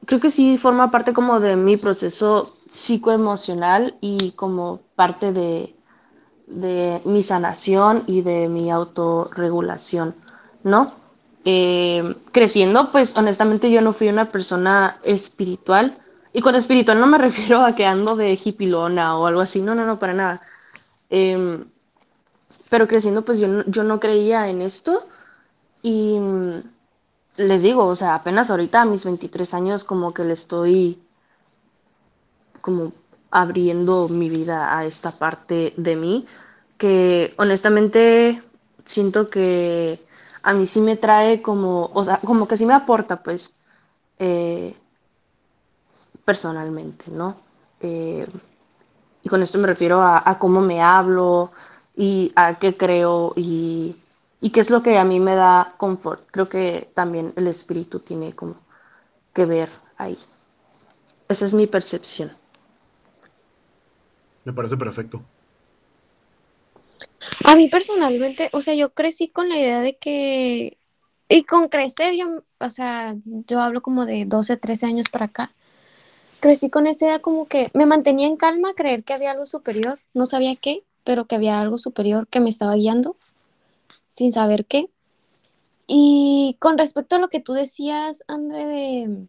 creo que sí forma parte como de mi proceso psicoemocional y como parte de, de mi sanación y de mi autorregulación, ¿no? Eh, creciendo, pues honestamente yo no fui una persona espiritual. Y con espiritual no me refiero a que ando de hipilona o algo así, no, no, no, para nada. Eh, pero creciendo, pues yo, yo no creía en esto. Y les digo, o sea, apenas ahorita a mis 23 años como que le estoy como abriendo mi vida a esta parte de mí, que honestamente siento que a mí sí me trae como, o sea, como que sí me aporta, pues, eh, personalmente, ¿no? Eh, y con esto me refiero a, cómo me hablo y a qué creo y, y, qué es lo que a mí me da confort. Creo que también el espíritu tiene como que ver ahí. Esa es mi percepción. Me parece perfecto. A mí personalmente, o sea, yo crecí con la idea de que, y con crecer, yo, o sea, yo hablo como de 12, 13 años para acá, crecí con esta idea como que me mantenía en calma creer que había algo superior, no sabía qué, pero que había algo superior que me estaba guiando, sin saber qué. Y con respecto a lo que tú decías, André, de,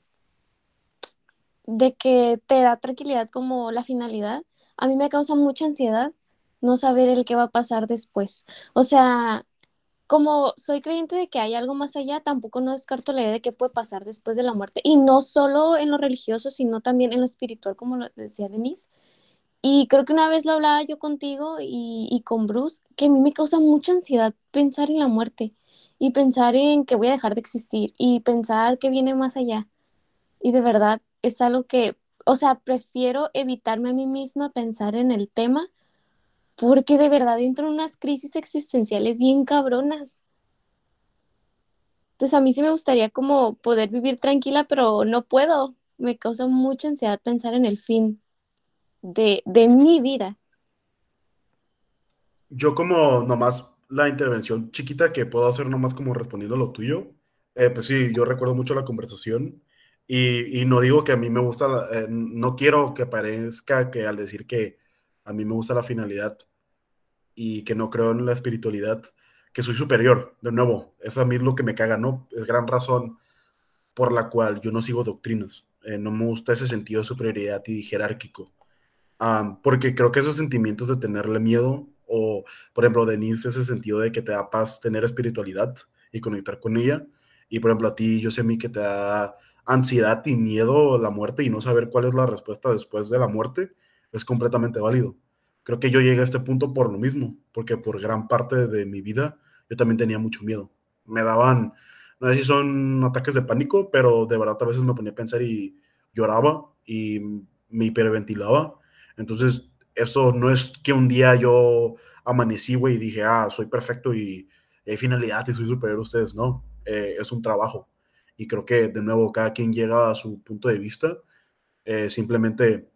de que te da tranquilidad como la finalidad, a mí me causa mucha ansiedad no saber el qué va a pasar después. O sea, como soy creyente de que hay algo más allá, tampoco no descarto la idea de qué puede pasar después de la muerte. Y no solo en lo religioso, sino también en lo espiritual, como lo decía Denise. Y creo que una vez lo hablaba yo contigo y, y con Bruce, que a mí me causa mucha ansiedad pensar en la muerte y pensar en que voy a dejar de existir y pensar que viene más allá. Y de verdad es algo que, o sea, prefiero evitarme a mí misma pensar en el tema porque de verdad entro en unas crisis existenciales bien cabronas. Entonces a mí sí me gustaría como poder vivir tranquila, pero no puedo. Me causa mucha ansiedad pensar en el fin de, de mi vida. Yo como nomás la intervención chiquita que puedo hacer nomás como respondiendo lo tuyo, eh, pues sí, yo recuerdo mucho la conversación y, y no digo que a mí me gusta, eh, no quiero que parezca que al decir que a mí me gusta la finalidad y que no creo en la espiritualidad, que soy superior. De nuevo, eso a mí es lo que me caga, ¿no? Es gran razón por la cual yo no sigo doctrinas. Eh, no me gusta ese sentido de superioridad y jerárquico. porque creo que esos sentimientos de tenerle miedo, o por ejemplo, Denise, ese sentido de que te da paz tener espiritualidad y conectar con ella, y por ejemplo a ti, yo sé a mí que te da ansiedad y miedo la muerte y no saber cuál es la respuesta después de la muerte, es completamente válido. Creo que yo llegué a este punto por lo mismo, porque por gran parte de mi vida yo también tenía mucho miedo. Me daban, no sé si son ataques de pánico, pero de verdad a veces me ponía a pensar y lloraba y me hiperventilaba. Entonces, eso no es que un día yo amanecí, güey, y dije, ah, soy perfecto y, hay finalidad y soy superior a ustedes. No, eh, es un trabajo. Y creo que, de nuevo, cada quien llega a su punto de vista. Eh, simplemente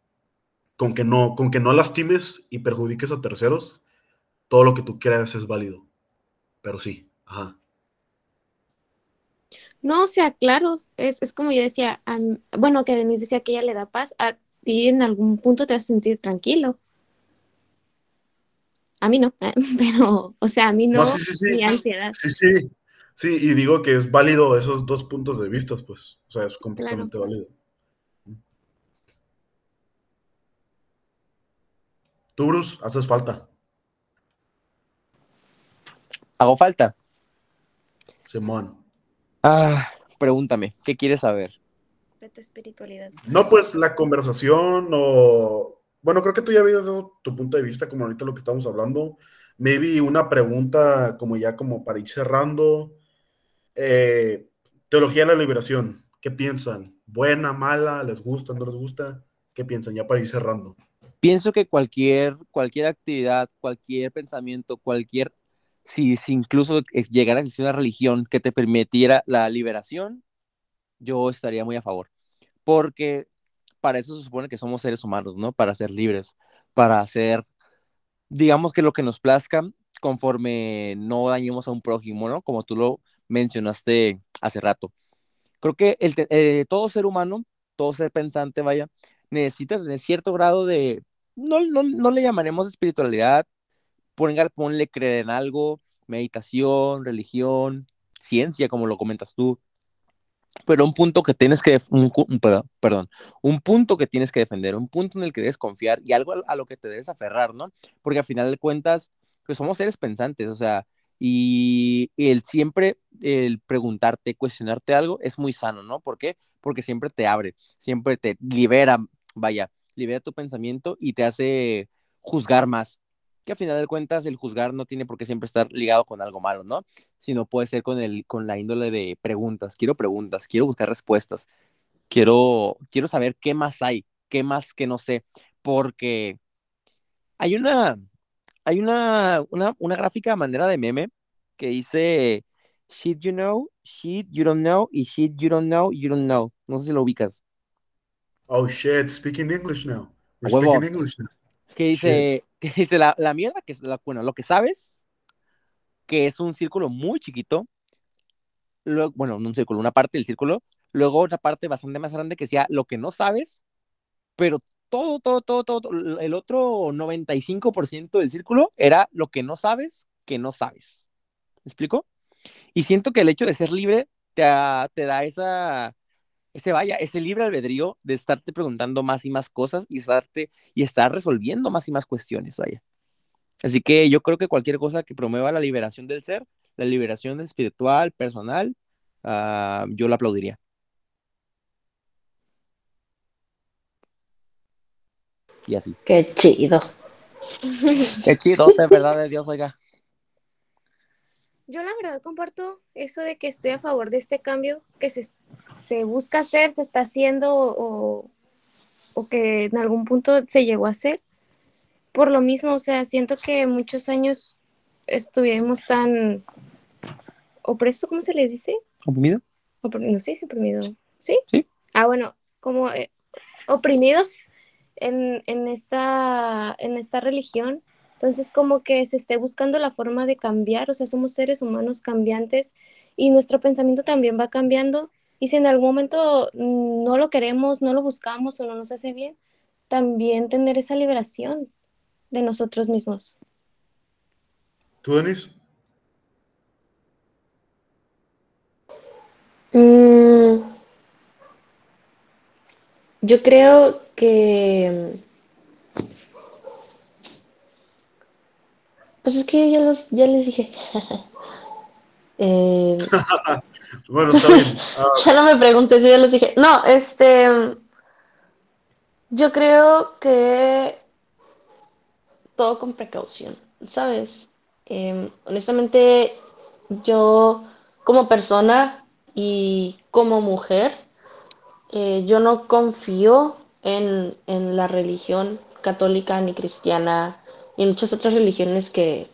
con que no, con que no lastimes y perjudiques a terceros, todo lo que tú creas es válido. Pero sí, ajá. No, o sea, claro, es, como yo decía, bueno, que Denise decía que ella le da paz, a ti en algún punto te vas a sentir tranquilo. A mí no, pero, o sea, a mí no, mi ansiedad. Sí, sí, sí, y digo que es válido esos dos puntos de vista, pues, o sea, es completamente válido. Tú, Bruce, haces falta. ¿Hago falta? Simón. Ah, pregúntame, ¿qué quieres saber? De tu espiritualidad. No, pues la conversación o... Bueno, creo que tú ya habías dado tu punto de vista, como ahorita lo que estamos hablando. Maybe una pregunta como ya como para ir cerrando. Eh, teología de la liberación, ¿qué piensan? ¿Buena, mala? ¿Les gusta, no les gusta? ¿Qué piensan ya para ir cerrando? Pienso que cualquier, cualquier actividad, cualquier pensamiento, cualquier, si, si incluso llegara a existir una religión que te permitiera la liberación, yo estaría muy a favor. Porque para eso se supone que somos seres humanos, ¿no? Para ser libres, para hacer, digamos que lo que nos plazca conforme no dañemos a un prójimo, ¿no? Como tú lo mencionaste hace rato. Creo que el, eh, todo ser humano, todo ser pensante, vaya, necesita tener cierto grado de, no, no, no le llamaremos espiritualidad, ponle, ponle creer en algo, meditación, religión, ciencia, como lo comentas tú, pero un punto que tienes que, un, perdón, un punto que tienes que defender, un punto en el que debes confiar y algo a, lo que te debes aferrar, ¿no? Porque al final de cuentas, pues somos seres pensantes, o sea, y, el siempre, el preguntarte, cuestionarte algo es muy sano, ¿no? ¿Por qué? Porque siempre te abre, siempre te libera vaya, libera tu pensamiento y te hace juzgar más. Que a final de cuentas el juzgar no tiene por qué siempre estar ligado con algo malo, ¿no? Sino puede ser con, el, con la índole de preguntas. Quiero preguntas, quiero buscar respuestas. quiero, quiero saber qué más hay, qué más que no sé, porque hay una, hay una, una, una gráfica a manera de meme que dice shit you know, shit you don't know y shit you don't know, you don't know. No sé si lo ubicas. Oh shit, speaking English now. We're Huevo. speaking English now. Que dice, que dice la, la mierda, que es la, bueno, lo que sabes, que es un círculo muy chiquito, luego, bueno, no un círculo, una parte del círculo, luego otra parte bastante más grande que sea lo que no sabes, pero todo, todo, todo, todo, el otro 95% del círculo era lo que no sabes, que no sabes. ¿Me explico? Y siento que el hecho de ser libre te, te da esa, ese vaya, ese libre albedrío de estarte preguntando más y más cosas y estarte y estar resolviendo más y más cuestiones, vaya. Así que yo creo que cualquier cosa que promueva la liberación del ser, la liberación espiritual, personal, ah, yo la aplaudiría. Y así. Qué chido. Qué chido, de verdad de Dios, oiga. Yo la verdad comparto eso de que estoy a favor de este cambio que se, se busca hacer, se está haciendo o, o que en algún punto se llegó a hacer. Por lo mismo, o sea, siento que muchos años estuvimos tan opresos, ¿cómo se les dice? ¿Oprimido? Opr- no sé si oprimido. ¿Sí? Sí. Ah, bueno, como eh, oprimidos en, en, esta, en esta religión. Entonces, como que se esté buscando la forma de cambiar, o sea, somos seres humanos cambiantes y nuestro pensamiento también va cambiando. Y si en algún momento no lo queremos, no lo buscamos o no nos hace bien, también tener esa liberación de nosotros mismos. ¿Tú, Denis? Mm, yo creo que... Pues es que yo ya, los, ya les dije. Eh, Bueno, está bien. Ah, ya no me preguntes, yo ya les dije. No, este... Yo creo que todo con precaución, ¿sabes? Eh, honestamente, yo como persona y como mujer, eh, yo no confío en, en la religión católica ni cristiana en muchas otras religiones que,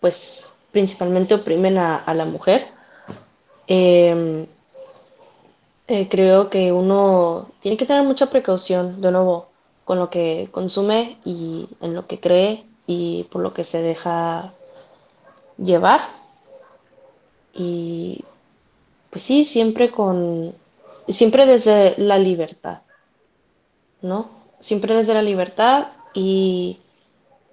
pues, principalmente oprimen a, a la mujer. Eh, eh, creo que uno tiene que tener mucha precaución, de nuevo, con lo que consume y en lo que cree y por lo que se deja llevar. Y pues sí, siempre con, siempre desde la libertad, ¿no? Siempre desde la libertad y,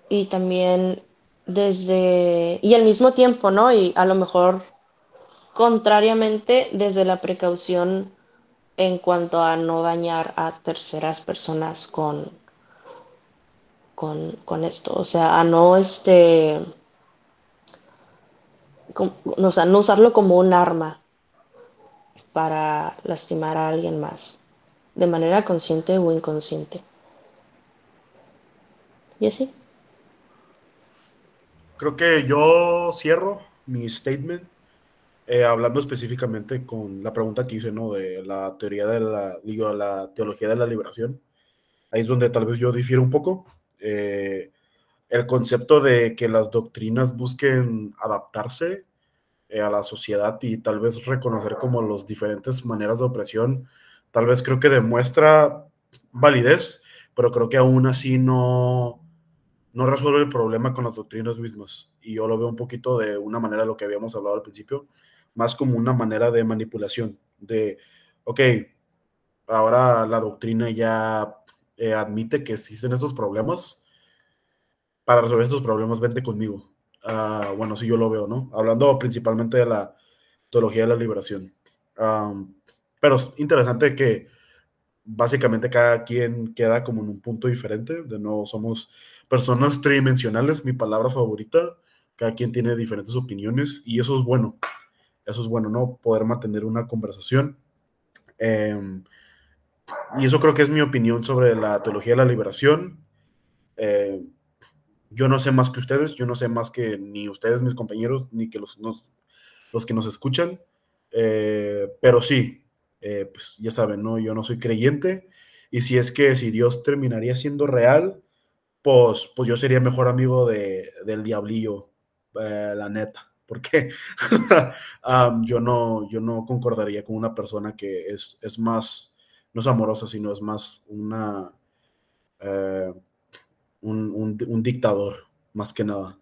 y también desde, y al mismo tiempo, ¿no? Y a lo mejor contrariamente desde la precaución en cuanto a no dañar a terceras personas con, con, con esto, o sea, a no este, no usarlo como un arma para lastimar a alguien más, de manera consciente o inconsciente. Y así. Creo que yo cierro mi statement eh, hablando específicamente con la pregunta que hice, ¿no? De la teoría de la, digo, la teología de la liberación. Ahí es donde tal vez yo difiero un poco. Eh, el concepto de que las doctrinas busquen adaptarse eh, a la sociedad y tal vez reconocer como las diferentes maneras de opresión, tal vez creo que demuestra validez, pero creo que aún así no, no resuelve el problema con las doctrinas mismas. Y yo lo veo un poquito de una manera, lo que habíamos hablado al principio, más como una manera de manipulación, de, ok, ahora la doctrina ya eh, admite que existen estos problemas, para resolver estos problemas vente conmigo. Uh, bueno, sí yo lo veo, ¿no? Hablando principalmente de la teología de la liberación. Pero es interesante que básicamente cada quien queda como en un punto diferente. De nuevo, somos personas tridimensionales, mi palabra favorita. Cada quien tiene diferentes opiniones y eso es bueno. Eso es bueno, ¿no? Poder mantener una conversación. Eh, y eso creo que es mi opinión sobre la teología de la liberación. Eh, yo no sé más que ustedes, yo no sé más que ni ustedes, mis compañeros, ni que los, los que nos escuchan. Eh, pero sí, eh, pues ya saben, ¿no? Yo no soy creyente y si es que si Dios terminaría siendo real, pues, pues yo sería mejor amigo de, del diablillo, eh, la neta, porque yo, no, yo no concordaría con una persona que es, es más, no es amorosa, sino es más una, eh, un, un, dictador, más que nada.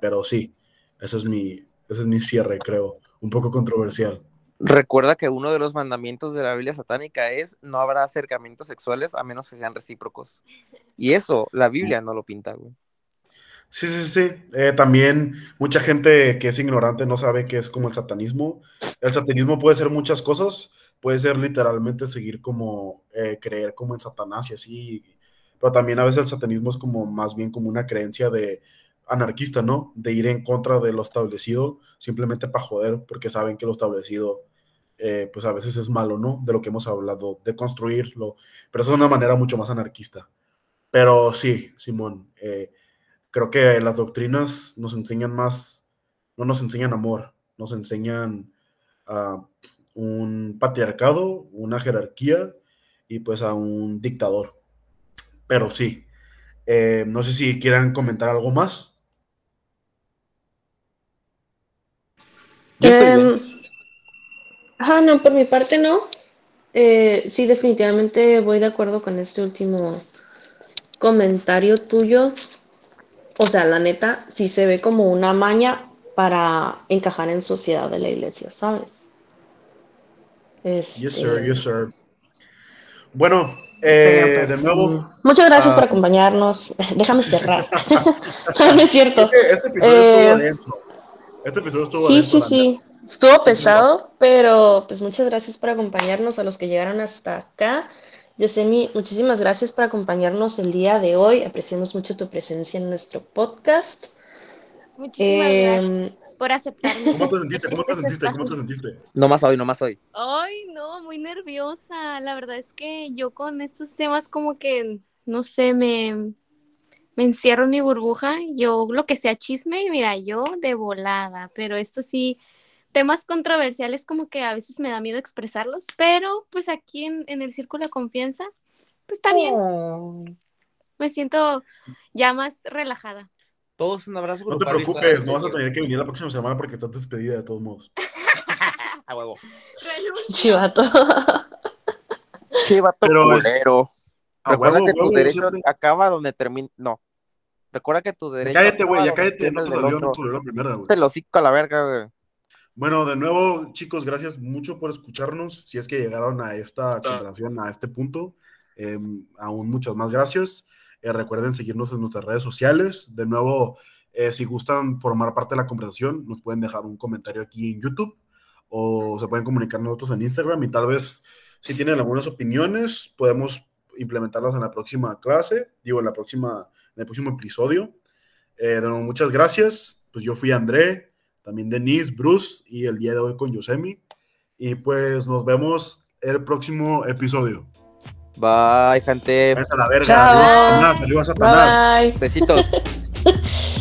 pero sí, ese es, mi, ese es mi cierre, creo, un poco controversial. Recuerda que uno de los mandamientos de la Biblia satánica es no habrá acercamientos sexuales a menos que sean recíprocos. Y eso la Biblia no lo pinta, güey. Sí, sí, sí. Eh, también mucha gente que es ignorante no sabe qué es como el satanismo. El satanismo puede ser muchas cosas. Puede ser literalmente seguir como eh, creer como en Satanás y así. Pero también a veces el satanismo es como más bien como una creencia de anarquista, ¿no? De ir en contra de lo establecido simplemente para joder, porque saben que lo establecido eh, pues a veces es malo, ¿no? De lo que hemos hablado, de construirlo, pero eso es una manera mucho más anarquista. Pero sí, Simón, eh, creo que las doctrinas nos enseñan más, no nos enseñan amor, nos enseñan a un patriarcado, una jerarquía y pues a un dictador. Pero sí, eh, no sé si quieran comentar algo más. Ah, no, por mi parte no. Eh, sí, definitivamente voy de acuerdo con este último comentario tuyo. O sea, la neta, sí se ve como una maña para encajar en sociedad de la iglesia, ¿sabes? Yes, sir, este, yes, sir. Bueno, eh, de nuevo. Muchas gracias por ah, acompañarnos. Déjame cerrar. no es cierto. Este, episodio estuvo eh, denso. Este episodio estuvo Sí, sí, sí. Estuvo pesado, pero pues muchas gracias por acompañarnos a los que llegaron hasta acá. Yosemi, muchísimas gracias por acompañarnos el día de hoy. Apreciamos mucho tu presencia en nuestro podcast. Muchísimas gracias em, por aceptarme. ¿Cómo te sentiste? ¿Cómo te sentiste? ¿Cómo te sentiste? No más hoy, no más hoy. Ay, no, muy nerviosa. La verdad es que yo con estos temas como que, no sé, me, me encierro en mi burbuja. Yo lo que sea chisme, mira, yo de volada, pero esto sí temas controversiales como que a veces me da miedo expresarlos, pero pues aquí en, el círculo de confianza, pues está bien. Oh. Me siento ya más relajada. Todos un abrazo. No te preocupes, no vas a tener que venir la próxima semana porque estás despedida de todos modos. a huevo. Chivato. Chivato pero Recuerda que tu derecho acaba donde termina. No. Recuerda que tu derecho. Cállate, güey, ya cállate. No te salió, no la primera, güey. Te lo cico a la verga, güey. Bueno, de nuevo, chicos, gracias mucho por escucharnos. Si es que llegaron a esta conversación, a este punto, em, aún muchas más gracias. Eh, recuerden seguirnos en nuestras redes sociales. De nuevo, eh, si gustan formar parte de la conversación, nos pueden dejar un comentario aquí en YouTube o se pueden comunicar nosotros en Instagram y tal vez si tienen algunas opiniones, podemos implementarlas en la próxima clase, digo, en la próxima, en el próximo episodio. Eh, de nuevo, muchas gracias. Pues yo fui André también Denise, Bruce y el día de hoy con Yosemi. Y pues nos vemos el próximo episodio. Bye, gente. Váyanse a la verga. Adiós, Satanás. Saludos a Satanás. Besitos.